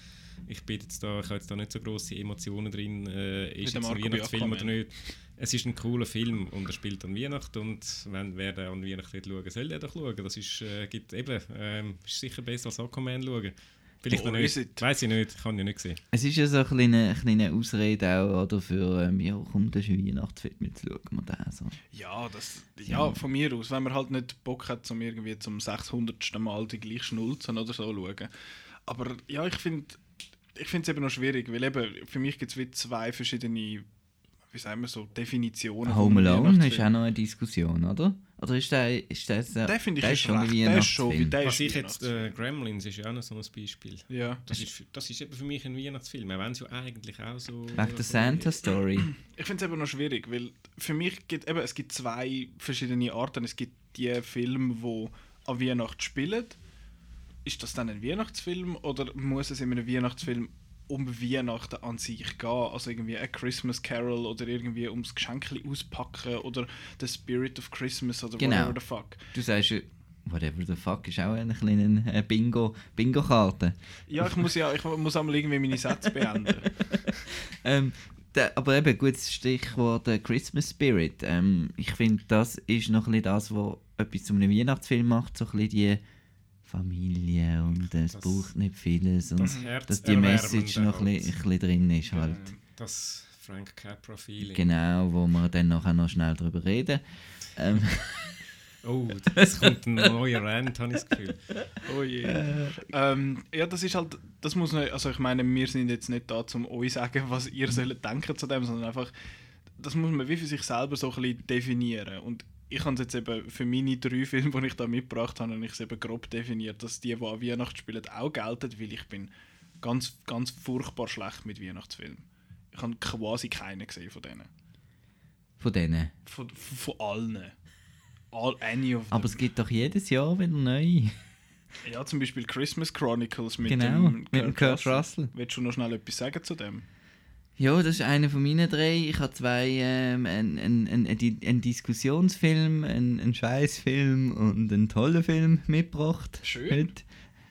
Ich bin jetzt da, ich habe jetzt da nicht so grosse Emotionen drin, äh, ist jetzt ein Weihnachtsfilm oder nicht. Es ist ein cooler Film und er spielt an Weihnachten und wenn wer den an Weihnachten will schauen soll der doch schauen. Das ist, äh, gibt eben, ähm, ist sicher besser als Aquaman schauen. Vielleicht Oh, noch nicht. Weiß ich nicht, kann ich nicht sehen. Es ist ja so eine kleine, kleine Ausrede auch oder für, ähm, ja, komm, das ist Weihnachtsfilm, jetzt schauen wir den. So. Ja, das, ja, von mir aus. Wenn man halt nicht Bock hat, um irgendwie zum 600. Mal die gleiche Schnulzen oder so zu schauen. Aber ja, ich finde ich finde es eben noch schwierig, weil eben für mich gibt es wie zwei verschiedene, wie sagen wir so, Definitionen. Home Alone ist auch noch eine Diskussion, oder? Oder ist der, ist der, der, Der finde ich der ist schon ein recht, der ist schon, wie Weihnachtsfilm? der Was ist ich jetzt, Weihnachtsfilm. äh, Gremlins ist ja auch noch so ein Beispiel. Ja. Das ist, das ist eben für mich ein Weihnachtsfilm, auch wenn es ja eigentlich auch so... Wegen der Santa Story. Ich finde es eben noch schwierig, weil für mich gibt eben, es gibt zwei verschiedene Arten. Es gibt die Filme, die an Weihnachten spielen. Ist das dann ein Weihnachtsfilm oder muss es in einem Weihnachtsfilm um Weihnachten an sich gehen? Also irgendwie ein Christmas Carol oder irgendwie ums Geschenkli auspacken oder The Spirit of Christmas oder Genau. whatever the fuck. Du sagst, whatever the fuck, ist auch eine kleine äh, Bingo, Bingo-Karte. Ja, ich muss ja, ich muss einmal irgendwie meine Sätze beenden. Ähm, aber eben, gutes Stichwort äh, Christmas Spirit. Ähm, ich finde, das ist noch ein bisschen das, was etwas zu einem Weihnachtsfilm macht, so ein bisschen die Familie und äh, es Das- braucht nicht vieles und das Herz dass die Message noch ein bisschen, ein bisschen drin ist halt. Ähm, Das Frank Capra-Feeling. Genau, wo wir dann nachher noch schnell drüber reden. Ähm, Oh, das kommt ein neuer Rand, habe ich das Gefühl. Oh je. ähm, ja, das ist halt, das muss nicht, also ich meine, wir sind jetzt nicht da, um euch zu sagen, was ihr sollt denken zu dem, sondern einfach, das muss man wie für sich selber so ein bisschen definieren. Und ich habe es jetzt eben für meine drei Filme, die ich da mitgebracht habe, habe ich es eben grob definiert, dass die, die an Weihnachten spielen, auch gelten, weil ich bin ganz, ganz furchtbar schlecht mit Weihnachtsfilmen. Ich habe quasi keinen gesehen von denen. von denen. Von, von allen. All, any of them. Aber es gibt doch jedes Jahr wieder neue. Ja, zum Beispiel Christmas Chronicles mit Genau, dem mit dem Kurt Russell. Willst du noch schnell etwas sagen zu dem? Ja, das ist einer von meinen drei. Ich habe zwei, ähm, einen ein, ein, ein, ein Diskussionsfilm, einen, einen Scheißfilm und einen tollen Film mitgebracht. Schön. Heute.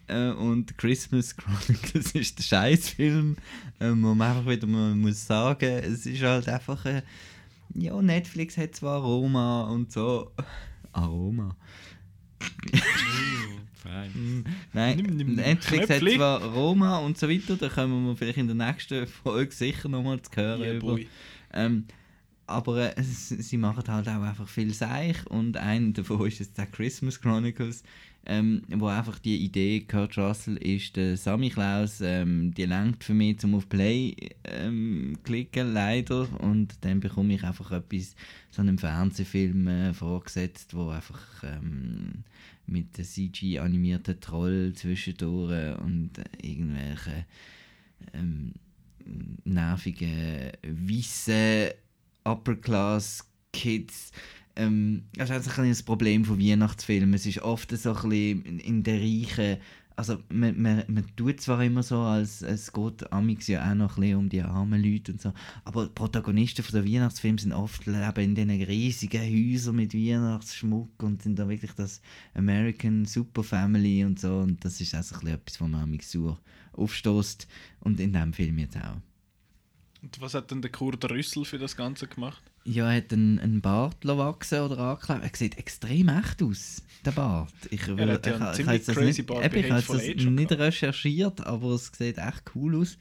Äh, und Christmas Chronicles ist der Scheißfilm, ähm, wo man einfach wieder mal muss sagen, es ist halt einfach, äh, ja, Netflix hat zwar Aroma und so. Aroma. Fein. Nein, Nimm, nimm, Netflix hat zwar Roma und so weiter, da kommen wir vielleicht in der nächsten Folge sicher nochmal zu hören. Yeah, über. Ähm, aber äh, sie machen halt auch einfach viel Seich und einer davon ist jetzt der Christmas Chronicles, ähm, wo einfach die Idee, Kurt Russell ist der Sammy Klaus, ähm, die lenkt für mich zum auf Play ähm, klicken, leider. Und dann bekomme ich einfach etwas, so einen Fernsehfilm äh, vorgesetzt, wo einfach ähm, mit der CG-animierten Troll zwischendurch und äh, irgendwelche ähm, nervigen, weißen Upper-Class-Kids. Ähm, das ist ein kleines Problem von Weihnachtsfilmen. Es ist oft so ein bisschen in der reichen. Also, man, man, man tut zwar immer so, als es geht amix ja auch noch ein um die armen Leute und so, aber die Protagonisten von der Weihnachtsfilme sind oft leben in diesen riesigen Häusern mit Weihnachtsschmuck und sind da wirklich das American Super Family und so. Und das ist ein bisschen etwas, was man amix sauer aufstößt. Und in diesem Film jetzt auch. Und was hat denn der Kurt Rüssel für das Ganze gemacht? Ja, er hat einen, einen Bart wachsen oder angeklebt. Er sieht extrem echt aus, der Bart. Ich, will- ja ich, ich, ziemlich habe das nicht, Bart eben, ich habe das nicht recherchiert, aber es sieht echt cool aus.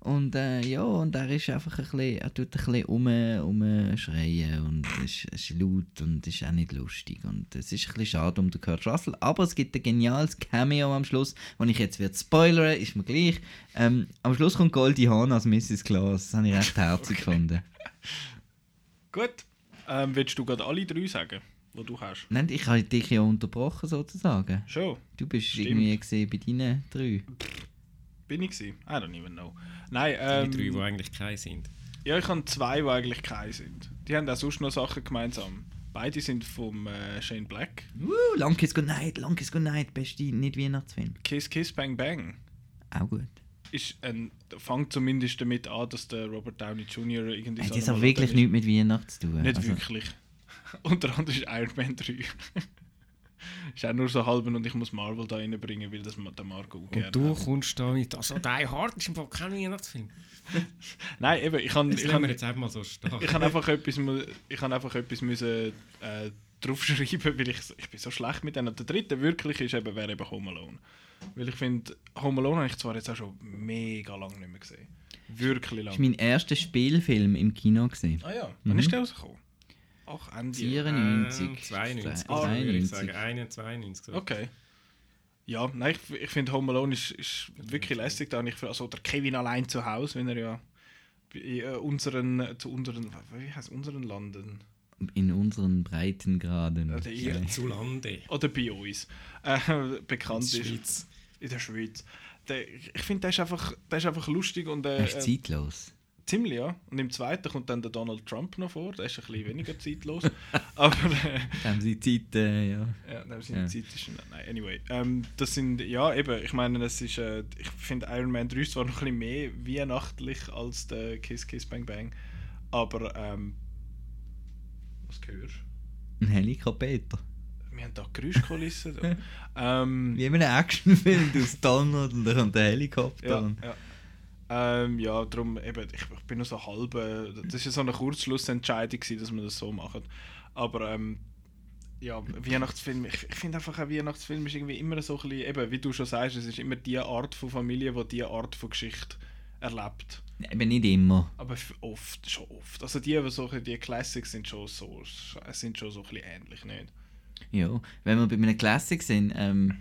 Und äh, ja, und er ist einfach ein bisschen, er tut ein bisschen um, umschreien und ist, ist laut und ist auch nicht lustig. Und es ist ein bisschen schade um den Kurt Russell, aber es gibt ein geniales Cameo am Schluss, wenn ich jetzt wird spoilern, ist mir gleich. Ähm, am Schluss kommt Goldie Hawn als Mrs. Claus, das habe ich recht herzig gefunden. Gut. Ähm, willst du gerade alle drei sagen, die du hast? Nein, ich habe dich ja unterbrochen sozusagen. Schon. Du bist Stimmt. irgendwie gesehen bei deinen drei. Bin ich gewesen? I don't even know. Nein, Die ähm, drei, die eigentlich keine sind. ja, ich habe zwei, die eigentlich keine sind. Die haben auch sonst noch Sachen gemeinsam. Beide sind vom äh, Shane Black. Uh, Long Kiss Goodnight, Long Kiss Goodnight, beste Nicht-Weihnachtsfilm. Kiss Kiss Bang Bang Auch gut. ist ein, fängt zumindest damit an, dass der Robert Downey Jr. irgendwie Hey, so das hat wirklich nichts mit Weihnachten zu tun. Nicht Also, wirklich. Unter anderem ist Iron Man 3. ist auch nur so halb und ich muss Marvel da reinbringen, weil das der Marco auch gerne Und du hat. kommst da mit, also Die Hard ist im Fall kein Weihnachtsfilm. Nein, eben, ich kann, Das ich kann, jetzt einfach mal so stehen. ich kann einfach etwas, ich kann einfach etwas müssen, äh, draufschreiben, weil ich, ich bin so schlecht mit denen. Der dritte wirklich ist eben, wäre eben Home Alone. Weil ich finde, Home Alone habe ich zwar jetzt auch schon mega lange nicht mehr gesehen. Wirklich Das lange. war mein erster Spielfilm im Kino. Gewesen. Ah ja, wann Mhm. ist der rausgekommen? Ach, Ende. 94. Ähm, 92, Ah, würde ich 92. sagen. 91, so. Okay. Ja, nein, ich, ich finde Home Alone ist, ist wirklich lässig. Da habe ich, also der Kevin allein zu Hause, wenn er ja bei äh, unseren, zu unseren, wie heißt unseren Landen? In unseren Breitengraden. Oder, ihr, Zu Lande. oder bei uns äh, bekannt In ist. der Schweiz. In der Schweiz. Der, ich finde, der, ist einfach- der ist einfach lustig und äh, Er ist äh, zeitlos. ziemlich, ja. Und im zweiten kommt dann der Donald Trump noch vor. Der ist ein bisschen weniger zeitlos. Aber äh, Da haben sie Zeit, äh, ja. Ja, nein, seine Ja. Zeit ist. Nein, anyway. Ähm, das sind, ja, eben, ich meine, es ist, äh, ich finde Iron Man 3 ist zwar noch ein bisschen mehr weihnachtlich als der Kiss Kiss Bang Bang, aber, ähm, was hörst Ein Helikopter. Wir haben da Geräuschkulissen. da. ähm, Wie in einem Actionfilm, du Donald und dann kommt der Helikopter. ja, ja. Ähm, ja, darum, eben, ich, ich bin nur so halb, äh, das ist ja so eine Kurzschlussentscheidung gewesen, dass wir das so machen. Aber, ähm, ja, Weihnachtsfilm, ich, ich finde einfach, ein Weihnachtsfilm ist irgendwie immer so ein bisschen, eben, wie du schon sagst, es ist immer die Art von Familie, die die Art von Geschichte erlebt. Eben nicht immer. Aber oft, schon oft. Also die, die, so, die Classics sind schon so, sind schon so ein bisschen ähnlich, nicht? Ja, wenn wir bei einem Classic sind, ähm,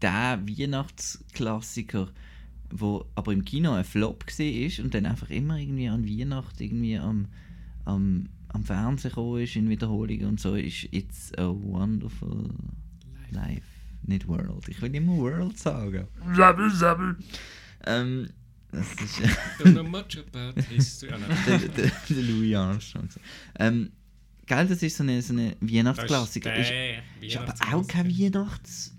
der Weihnachtsklassiker, wo aber im Kino ein Flop war und dann einfach immer irgendwie an Weihnachten irgendwie am, am, am Fernsehen gekommen ist in Wiederholungen und so, ist It's a Wonderful Life. Nicht World. Ich will immer World sagen. Sabbel, sabbel. Ähm, das ist Don't know much about history. Nein. der, der, der Louis Armstrong. Ähm, gell, das ist so eine, so eine Weihnachtsklassiker. Das Ist, ist aber auch kein Ja, Weihnachtsfilm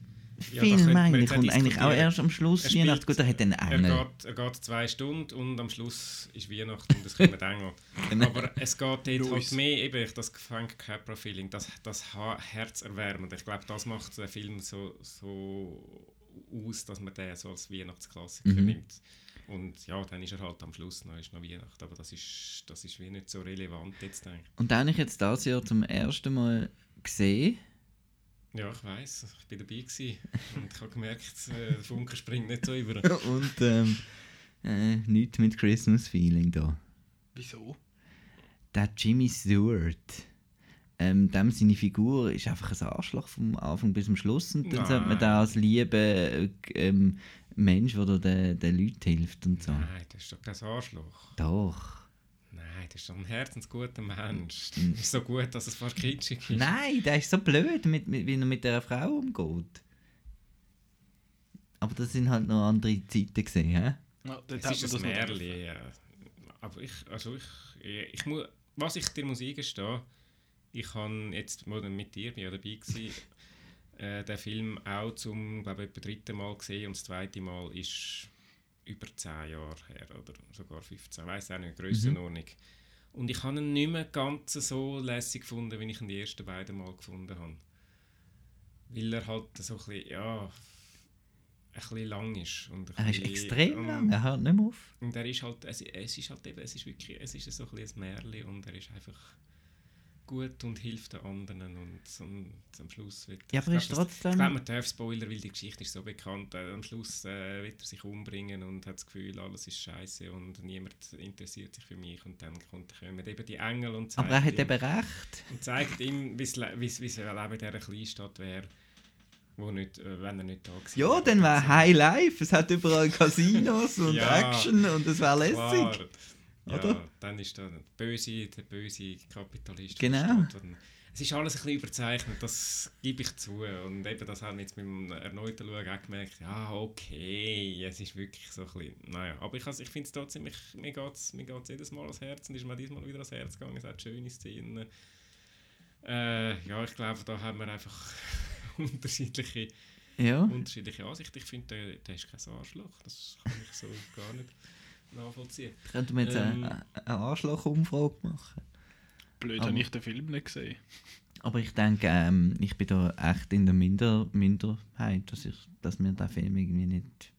da könnte man eigentlich. auch Und eigentlich auch erst am Schluss Er Weihnachten. Gut, er hat einen Er Engel. geht, er geht zwei Stunden und am Schluss ist Weihnachten und es kommen Engel. Genau. Aber es geht dort halt mehr eben das Frank Capra-Feeling, das, das Herzerwärmende. Ich glaube, das macht den Film so, so aus, dass man den so als Weihnachtsklassiker Mhm. nimmt. Und ja, dann ist er halt am Schluss noch, ist noch Weihnachten. Aber das ist, das ist wie nicht so relevant jetzt eigentlich. Und den habe ich jetzt dieses Jahr zum ersten Mal gesehen. Ja, ich weiß, ich bin dabei gewesen und ich habe gemerkt, äh, der Funke springt nicht so über. Und ähm, äh, nichts mit Christmas Feeling da. Wieso? Der Jimmy Stewart. Ähm, dem seine Figur ist einfach ein Arschloch vom Anfang bis zum Schluss. Und dann Nein. sollte man da als lieber äh, ähm, Mensch, der den, den Leuten hilft und so. Nein, das ist doch kein Arschloch. Doch. Nein, das ist doch ein herzensguter Mensch. Das ist so gut, dass es fast kitschig ist. Nein, der ist so blöd, mit, mit, wie er mit dieser Frau umgeht. Aber das sind halt noch andere Zeiten gesehen, hä? Ja, hat ist das Märchen, ja. Aber ich, also ich, ich, ich muss, was ich dir muss eingestehen, ich habe jetzt, wo ich mit dir bin, ja dabei gewesen, äh, den Film auch zum, glaube ich, dritten Mal gesehen und das zweite Mal ist über 10 Jahre her oder sogar 15, ich weiß auch nicht, Grössenordnung. Und ich habe ihn nicht mehr ganz so lässig gefunden, wie ich ihn die ersten beiden Mal gefunden habe. Weil er halt so ein bisschen, ja, ein bisschen lang ist. Und Er ist extrem und- lang, er hört nicht mehr auf. und er ist halt, es, es ist halt eben, es ist wirklich, es ist so ein bisschen ein Märchen und er ist einfach gut und hilft den anderen und, und am Schluss wird Ja, aber ich ist glaub, das- trotzdem- Ich glaube, man darf Spoiler, weil die Geschichte ist so bekannt. Äh, am Schluss äh, wird er sich umbringen und hat das Gefühl, alles ist scheiße und niemand interessiert sich für mich und dann kommt, kommen eben die Engel und Aber er hat ihm, eben recht. und zeigt ihm, wie es Leben in dieser Kleinstadt wäre, wo nicht, äh, wenn er nicht da gewesen Ja, dann wäre High Life. Es hat überall Casinos und Ja, Action und es wäre Klar. Ja, Oder? dann ist da der böse, der böse Kapitalist. Genau. es ist alles ein bisschen überzeichnet, das gebe ich zu. Und eben das haben wir jetzt beim erneuten Schauen auch gemerkt, ja, okay, es ist wirklich so ein bisschen, naja, aber ich, ich finde es trotzdem, ich, mir geht es mir geht's jedes Mal ans Herz und ist mir diesmal wieder ans Herz gegangen, es hat schöne Szenen. Äh, ja, ich glaube, da haben wir einfach unterschiedliche, Ja. unterschiedliche Ansichten. Ich finde, der, der ist kein Arschloch, das kann ich so gar nicht nachvollziehen. Könnten wir jetzt Ähm. eine, eine Arschloch-Umfrage machen? Blöd, habe ich den Film nicht gesehen. Aber ich denke, ähm, ich bin da echt in der Minder Minderheit, dass, ich, dass mir der Film irgendwie nicht,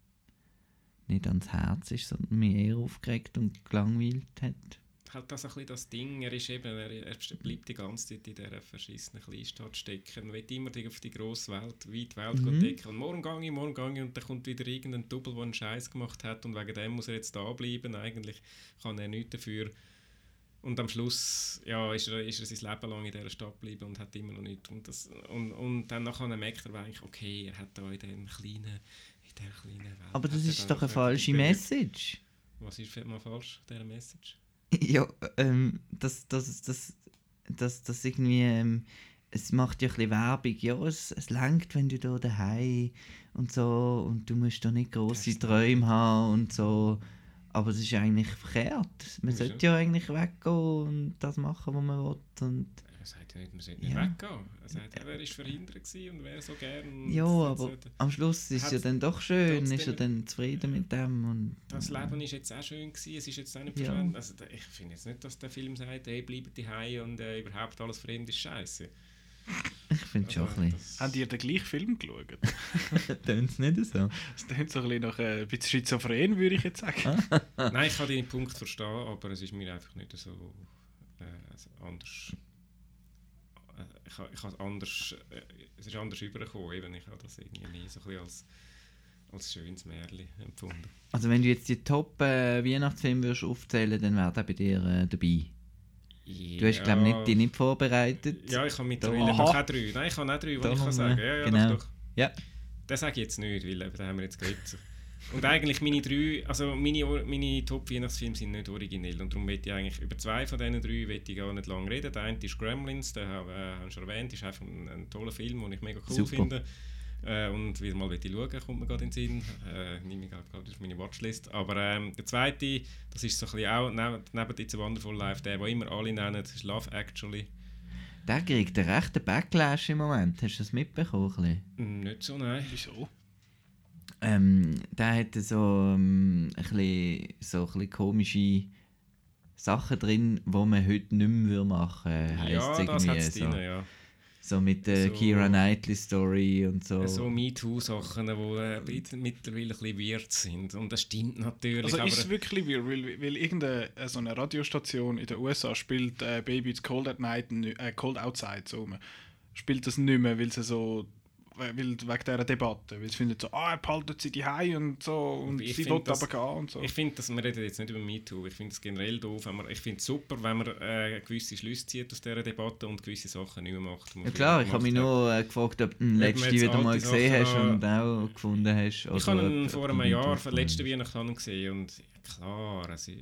nicht ans Herz ist, sondern mich eher aufgeregt und gelangweilt hat. Halt das ein bisschen das Ding, er ist eben, er, er bleibt die ganze Zeit in dieser verschissenen Kleinstadt stecken, will immer die- auf die grosse Welt, weite Welt Mhm. decken und morgen gehe ich, morgen gehe ich und dann kommt wieder irgendein Double, der einen Scheiß gemacht hat und wegen dem muss er jetzt da bleiben, eigentlich kann er nichts dafür. Und am Schluss ja, ist, er, ist er sein Leben lang in dieser Stadt geblieben und hat immer noch nichts. Und, das, und, und dann nachher merkt er eigentlich, okay, er hat da in diesem kleinen, in dieser kleinen Welt Aber das er ist doch eine falsche Message. Was ist mal falsch, dieser Message? Ja, ähm, das, das, das, das, das irgendwie, ähm, es macht ja ein bisschen Werbung. Ja, es, es langt, wenn du da daheim und so und du musst da nicht große Träume haben und so. Aber es ist eigentlich verkehrt. Man sollte ja eigentlich weggehen und das machen, was man will. Und Er sagt ja nicht, man sollte nicht Ja. weggehen. Er sagt, er war verhindert gewesen und wäre so gern. ja, aber sollte- am Schluss ist es ja dann doch schön, ist er dann zufrieden mit dem. Und, Das Leben ist jetzt auch schön gewesen, es ist jetzt auch nicht Ja. verschwendet. Also, ich finde jetzt nicht, dass der Film sagt, hey, bleibt die und äh, überhaupt alles fremd ist scheiße. ich finde es schon ein bisschen. Habt ihr den gleichen Film geschaut? Tönt es nicht so? Das klingt so ein bisschen nach äh, ein bisschen schizophren, würde ich jetzt sagen. Nein, ich kann deinen Punkt verstehen, aber es ist mir einfach nicht so äh, also anders. Äh, ich habe ich habe anders, äh, es ist anders übergekommen, eben. ich habe das irgendwie nie so ein bisschen als, als schönes Märchen empfunden. Also wenn du jetzt die Top-Weihnachtsfilme würdest aufzählen, dann wäre der bei dir äh, dabei. Du hast, glaube ich, nicht, die nicht vorbereitet. Ja, ich habe mittlerweile noch auch drei. Nein, ich habe auch drei, die ich kann sagen äh, Ja, ja, genau. doch, doch. Ja. Das sage ich jetzt nicht, weil eben, da haben wir jetzt geredet. Und eigentlich meine drei, also meine, meine Top-Weihnachtsfilme sind nicht originell und darum möchte ich eigentlich über zwei von diesen drei möchte ich gar nicht lange reden. Der eine ist Gremlins, den habe äh, habe ich schon erwähnt, ist einfach ein, ein toller Film, den ich mega cool Super. finde. Äh, und wieder mal ich schauen, kommt mir gerade in den Sinn. Äh, nehme ich gerade auf meine Watchlist. Aber ähm, der zweite, das ist so ein bisschen auch neben, neben It's a Wonderful Life, der, den immer alle nennen, das ist Love Actually. Der kriegt einen rechten Backlash im Moment. Hast du das mitbekommen? ein bisschen? Nicht so, nein. Wieso? Ähm, der hatte so, ähm, ein bisschen, so ein bisschen komische Sachen drin, die man heute nicht mehr machen würde. Heisst Ja, es das irgendwie hat es so. drin, ja. so mit der So- Keira Knightley Story und so. So MeToo-Sachen, die äh, mittlerweile ein bisschen weird sind. Und das stimmt natürlich. Also aber ist es wirklich weird, weil, weil irgendeine äh, so eine Radiostation in den USA spielt äh, Baby It's Cold at Night, äh, Cold Outside, so rum. spielt das nicht mehr, weil sie so weil, wegen dieser Debatte, weil sie finden so, ah, er behaltet sie die und so und Ich sie will das- aber gehen und so. Ich finde, dass wir reden jetzt nicht über MeToo. Ich finde es generell doof. Wenn man, ich finde es super, wenn man äh, gewisse Schlüsse zieht aus dieser Debatte und gewisse Sachen nicht mehr macht. ja klar, ich habe mich nur äh, gefragt, ob du den letzten wieder mal gesehen Sachen hast und auch gefunden hast. Ich oder habe ihn vor einem Jahr, ist. Weihnachten gesehen und klar, also,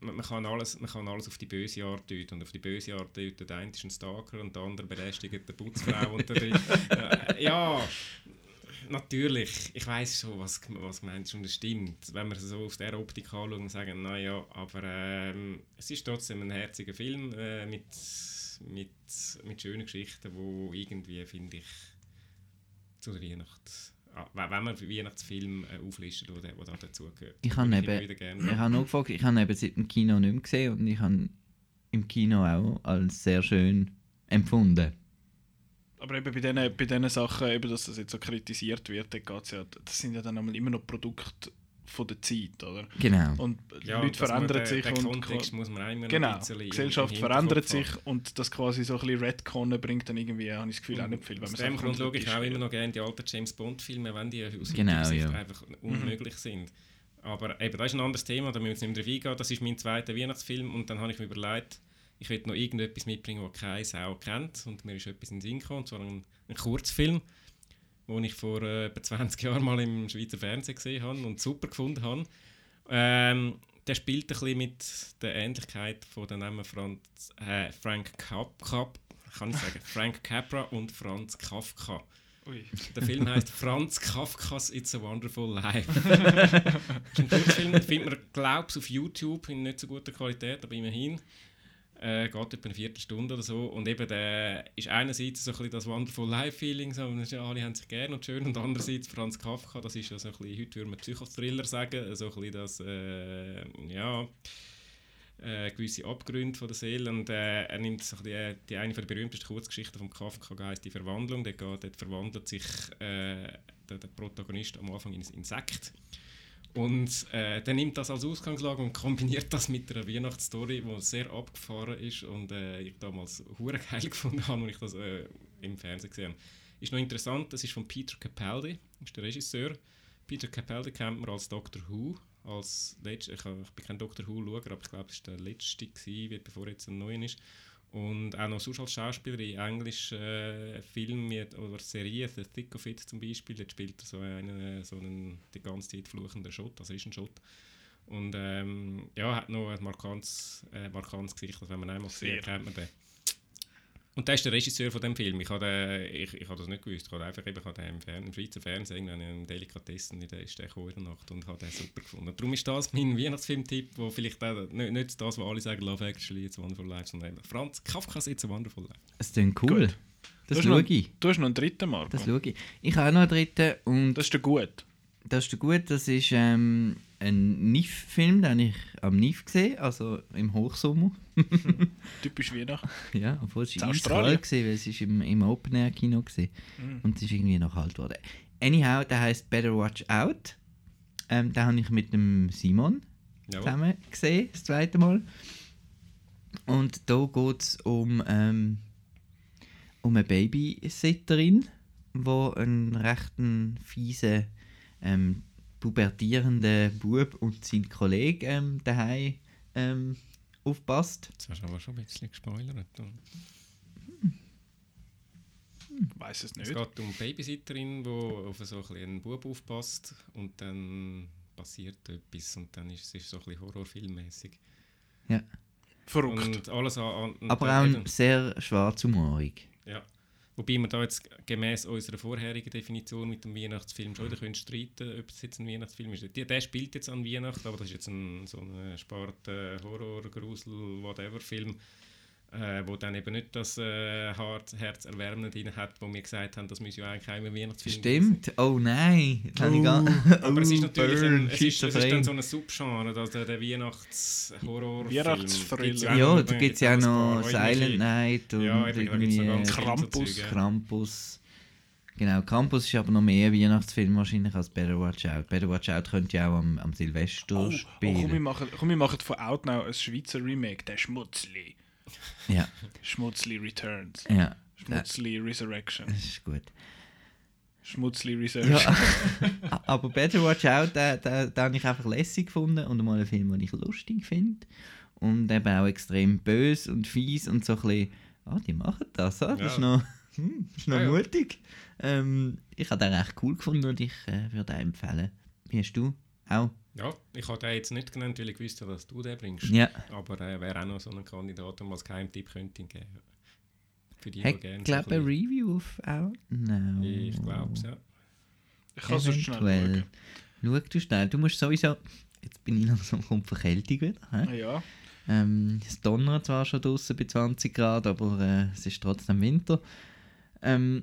man, man, kann alles, man kann alles auf die böse Art deuten und auf die böse Art deuten, der eine ist ein Stalker und der andere belästigt eine Putzfrau und der äh, ja, natürlich, ich weiß schon, was, was gemeint ist und es stimmt, wenn wir so aus dieser Optik anschauen und sagen, naja, aber ähm, es ist trotzdem ein herziger Film äh, mit, mit, mit schönen Geschichten, wo irgendwie, finde ich, zu der Weihnacht, wenn wenn man Weihnachtsfilm äh, auflistet, wo, der, da dazugehört. Ich habe eben- Ich habe noch gefragt, ich habe eben seit dem Kino nicht mehr gesehen und ich habe im Kino auch als sehr schön empfunden. Aber eben bei diesen, bei Sachen, eben, dass das jetzt so kritisiert wird, geht's ja, das sind ja dann einmal immer noch Produkte von der Zeit, oder? Genau. Und Ja, Leute verändern den, sich den und Kontext muss man auch immer noch Genau, ein bisschen die im- Gesellschaft verändert sich haben. und das quasi so ein bisschen Redconnen bringt dann irgendwie, habe ich das Gefühl, auch nicht viel. Wenn Aus dem Grund schaue ich auch den immer noch gerne die alten James Bond-Filme, wenn die aus Genau, ja. einfach unmöglich sind. Aber eben, das ist ein anderes Thema, da müssen wir nicht mehr drauf eingehen. Das ist mein zweiter Weihnachtsfilm und dann habe ich mir überlegt, ich will noch irgendetwas mitbringen, das keine Sau kennt. Und mir ist etwas in den Sinn gekommen, und zwar ein, ein Kurzfilm, den ich vor äh, etwa 20 Jahren mal im Schweizer Fernsehen gesehen habe und super gefunden habe. Ähm, der spielt ein bisschen mit der Ähnlichkeit von dem Namen Franz, äh, Frank Cup, Cup kann ich sagen, Frank Capra und Franz Kafka. Ui. Der Film heißt Franz Kafkas It's a Wonderful Life. das ist ein Kurzfilm, findet man, glaube ich, auf YouTube in nicht so guter Qualität, aber immerhin. Äh, geht etwa eine Viertelstunde oder so. Und eben der ist einerseits so ein bisschen das Wonderful Life-Feeling, so, und ja, alle haben sich gerne und schön. Und andererseits Franz Kafka, das ist ja so ein bisschen, heute würde man Psychothriller sagen, so ein bisschen das, äh, ja äh, gewisse Abgründe von der Seele und äh, er nimmt so die, die eine der berühmtesten Kurzgeschichten von Kafka heißt die Verwandlung. Dort, geht, verwandelt sich äh, der, der, Protagonist am Anfang in ein Insekt und äh, der nimmt das als Ausgangslage und kombiniert das mit einer Weihnachtsstory, die sehr abgefahren ist und äh, ich damals hure geil gefunden habe, als ich das äh, im Fernsehen gesehen habe. Ist noch interessant, das ist von Peter Capaldi, ist der Regisseur. Peter Capaldi kennt man als Doctor Who als letzter, ich, ich bin kein Doctor Who-Schauer, aber ich glaube, es war der letzte, gewesen, bevor jetzt ein neuer ist. Und auch noch sonst als Schauspieler in englischen äh, Filmen oder Serien, The Thick of It zum Beispiel, dort spielt er so einen, so einen die ganze Zeit fluchenden Shot, also ist ein Shot. Und ähm, ja, hat noch ein markantes, äh, markantes Gesicht, also wenn man einmal sieht, kennt man den. Und der ist der Regisseur von dem Film. Ich habe ich, ich hab das nicht gewusst. Ich habe einfach eben, ich habe im, Fern-, im Schweizer Fernsehen einen Delikatessen in der, ist der in der Nacht und habe den super gefunden. Darum ist das mein Weihnachtsfilm-Tipp, wo vielleicht auch, nicht, nicht das, was alle sagen, Love Actually, It's a Wonderful Life, sondern Franz Kafkas It's a Wonderful Life. Es klingt cool. Gut. Das schaue ich. Du hast noch einen dritten, Marco. Das schaue ich. Ich habe auch noch einen dritten und Das ist der gut. das ist der gut. Das ist ähm, ein NIF-Film, den ich am NIF gesehen also im Hochsommer. Typisch Weihnachten. Ja, obwohl es In war Australien? war, weil es ist im, im Open-Air-Kino war. Mhm. Und es ist irgendwie noch kalt geworden. Anyhow, der heißt Better Watch Out. Ähm, den habe ich mit dem Simon Ja, zusammen gesehen, das zweite Mal. Und da geht es um, ähm, um eine Babysitterin, die einen recht fiesen, ähm, pubertierenden Bub und seinen Kollegen ähm, daheim ähm, aufpasst. Jetzt hast du aber schon ein bisschen gespoilert. oder? Weiß es Es nicht. geht um eine Babysitterin, die auf so ein bisschen einen Bub aufpasst und dann passiert etwas und dann ist es ist so ein bisschen horrorfilmmäßig. Verrückt. Und alles an, an Aber auch sehr schwarzhumorig. Ja. Wobei wir da jetzt gemäß unserer vorherigen Definition mit dem Weihnachtsfilm schon wieder können streiten ob es jetzt ein Weihnachtsfilm ist. Der, der spielt jetzt an Weihnachten, aber das ist jetzt ein, so ein Spart äh, Horror, Grusel, whatever Film, äh, wo dann eben nicht das äh, Hart, Herzerwärmende drin hat, wo wir gesagt haben, das müsse ja eigentlich auch ein Weihnachtsfilm Stimmt. Oh nein. Das ich gar- Aber es ist Oh, natürlich burn, ein, es ist, es ist dann so ein Subgenre, dass der, der Weihnachts-Horror. Weihnachtsthriller. Ja, da gibt es ja auch noch Silent Night und Ja, eben, Krampus. Krampus. Genau, Krampus ist aber noch mehr Weihnachtsfilm wahrscheinlich als Better Watch Out. Better Watch Out könnte ja auch am, am Silvester Oh, oh, komm, wir spielen. machen, komm, wir machen von Outnow ein Schweizer Remake, der Schmutzli. Ja, Schmutzli Returns. ja, Schmutzli Resurrection. das ist gut. Schmutzli Research. Ja, aber Better Watch Out, den, den, den habe ich einfach lässig gefunden und mal einen Film, den ich lustig finde. Und eben auch extrem böse und fies und so ein bisschen, ah, die machen das, ah, das ist Ja. noch, hm, ist noch Ja, ja. mutig. Ähm, ich habe den recht cool gefunden und ich äh, würde den empfehlen. Wie hast du? Auch? Ja, ich habe den jetzt nicht genannt, weil ich wusste, dass du den bringst. Ja. Aber er wäre auch noch so ein Kandidat, den man als Geheimtipp könnte ihn geben. Für die, die Hat, gerne glaube so ein Review auf auch? Nein. bisschen- Ich glaube es, ja. Ich kann es schnell schauen. Schau du schnell. Du musst sowieso. Jetzt bin ich langsam kommt die Verkältung wieder. hä? Ja. Ähm, es donnert zwar schon draußen bei 20 Grad, aber äh, es ist trotzdem Winter. Ähm,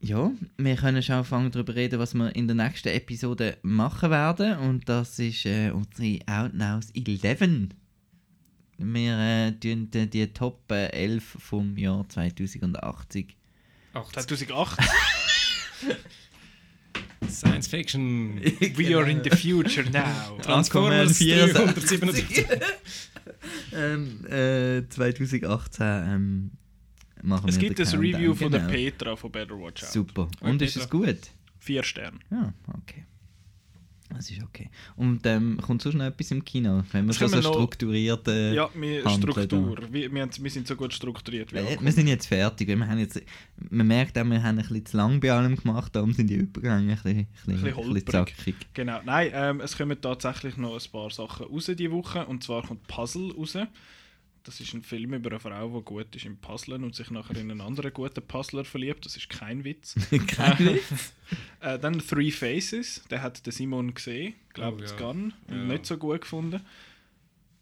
ja, wir können schon anfangen darüber reden, was wir in der nächsten Episode machen werden. Und das ist äh, unsere Outnows 11. Wir äh, tun die, die Top äh, 11 vom Jahr 2080. 2008. Science Fiction. We are in the future now. Transformers 377. ähm, äh, 2018 ähm, machen Es wir gibt ein Countdown, Review von der genau. Petra von Better Watch Out. Super. Und ist es gut? Vier Sterne. Ja, okay. Das ist okay. Und ähm, kommt sonst noch etwas im Kino, wenn wir schon so strukturiert äh, Ja, wir, Struktur. Wir, wir, wir sind so gut strukturiert wie äh, wir sind jetzt fertig. Wir haben jetzt, man merkt auch, wir haben ein bisschen zu lang bei allem gemacht, darum sind die Übergänge ein bisschen, ein bisschen, bisschen ein bisschen zackig. Genau, nein, ähm, es kommen tatsächlich noch ein paar Sachen raus diese Woche. Und zwar kommt Puzzle raus. Das ist ein Film über eine Frau, die gut ist im Puzzlen und sich nachher in einen anderen guten Puzzler verliebt. Das ist kein Witz. Kein Witz. Äh, dann Three Faces, der hat der Simon gesehen, glaube Oh, ich, ja. Gun, Ja. nicht so gut gefunden.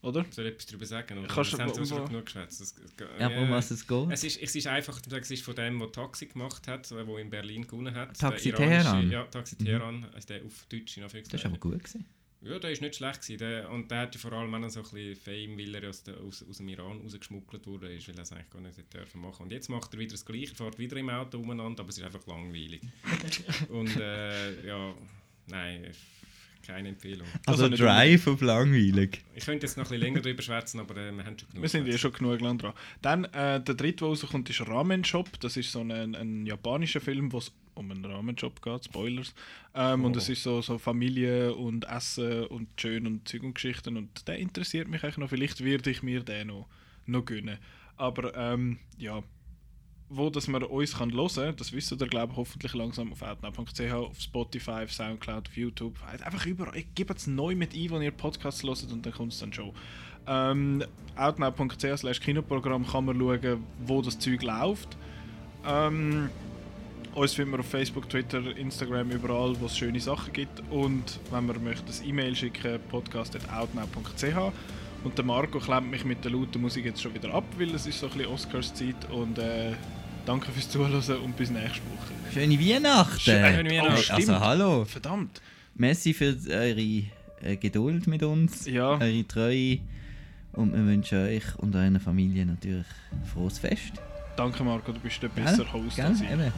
Oder? Soll ich etwas darüber sagen? Oder? Kannst du- das haben sie genug geschwätzt. Das- Ja, aber um was es geht? Es ist, es ist einfach, es ist von dem, der Taxi gemacht hat, der in Berlin gewonnen hat. Taxi Teheran? Ja, Taxi Teheran, also der auf Deutsch in Das Anführungszeichen. ist aber gut gewesen. Ja, der ist nicht schlecht gewesen. Der, und der hat ja vor allem auch so ein bisschen Fame, weil er aus, der, aus, aus dem Iran rausgeschmuggelt wurde, ist, weil er es eigentlich gar nicht dürfen machen. Und jetzt macht er wieder das Gleiche, fährt wieder im Auto umeinander, aber es ist einfach langweilig. und äh, ja, nein, keine Empfehlung. Also, Also Drive auf langweilig. Ich könnte jetzt noch ein bisschen länger drüber schwätzen, aber äh, wir haben schon genug. Wir sind eh geschwätzt. schon genug lang dran. Dann äh, der dritte, der rauskommt, ist Ramen Shop. Das ist so ein, ein japanischer Film, wo es um einen Ramen Shop geht, Spoilers. Ähm, Und Oh. es ist so, so Familie und Essen und schön und Zeug und Geschichten. Und der interessiert mich eigentlich noch. Vielleicht werde ich mir den noch, noch gönnen. Aber ähm, ja, wo dass man uns kann hören kann, das wissen ihr, glaube ich, hoffentlich langsam auf outnow.ch, auf Spotify, auf Soundcloud, auf YouTube. Einfach überall. Gebt es neu mit ein, wo ihr Podcasts hört und dann kommt es dann schon. Ähm, outnow.ch slash Kinoprogramm kann man schauen, wo das Zeug läuft. Ähm, uns finden wir auf Facebook, Twitter, Instagram, überall, wo es schöne Sachen gibt. Und wenn man möchte, ein E-Mail schicken, podcast.outnow.ch. Und der Marco klemmt mich mit der lauten Musik jetzt schon wieder ab, weil es ist so ein bisschen Oscars-Zeit. Und äh, danke fürs Zuhören und bis nächste Woche. Schöne Weihnachten! Schöne Weihnachten. Oh, also hallo! Verdammt! Merci für eure äh, Geduld mit uns, Ja. eure Treue. Und wir wünschen euch und eurer Familie natürlich frohes Fest. Danke Marco, du bist der bessere Host Gell? als ich. Eben.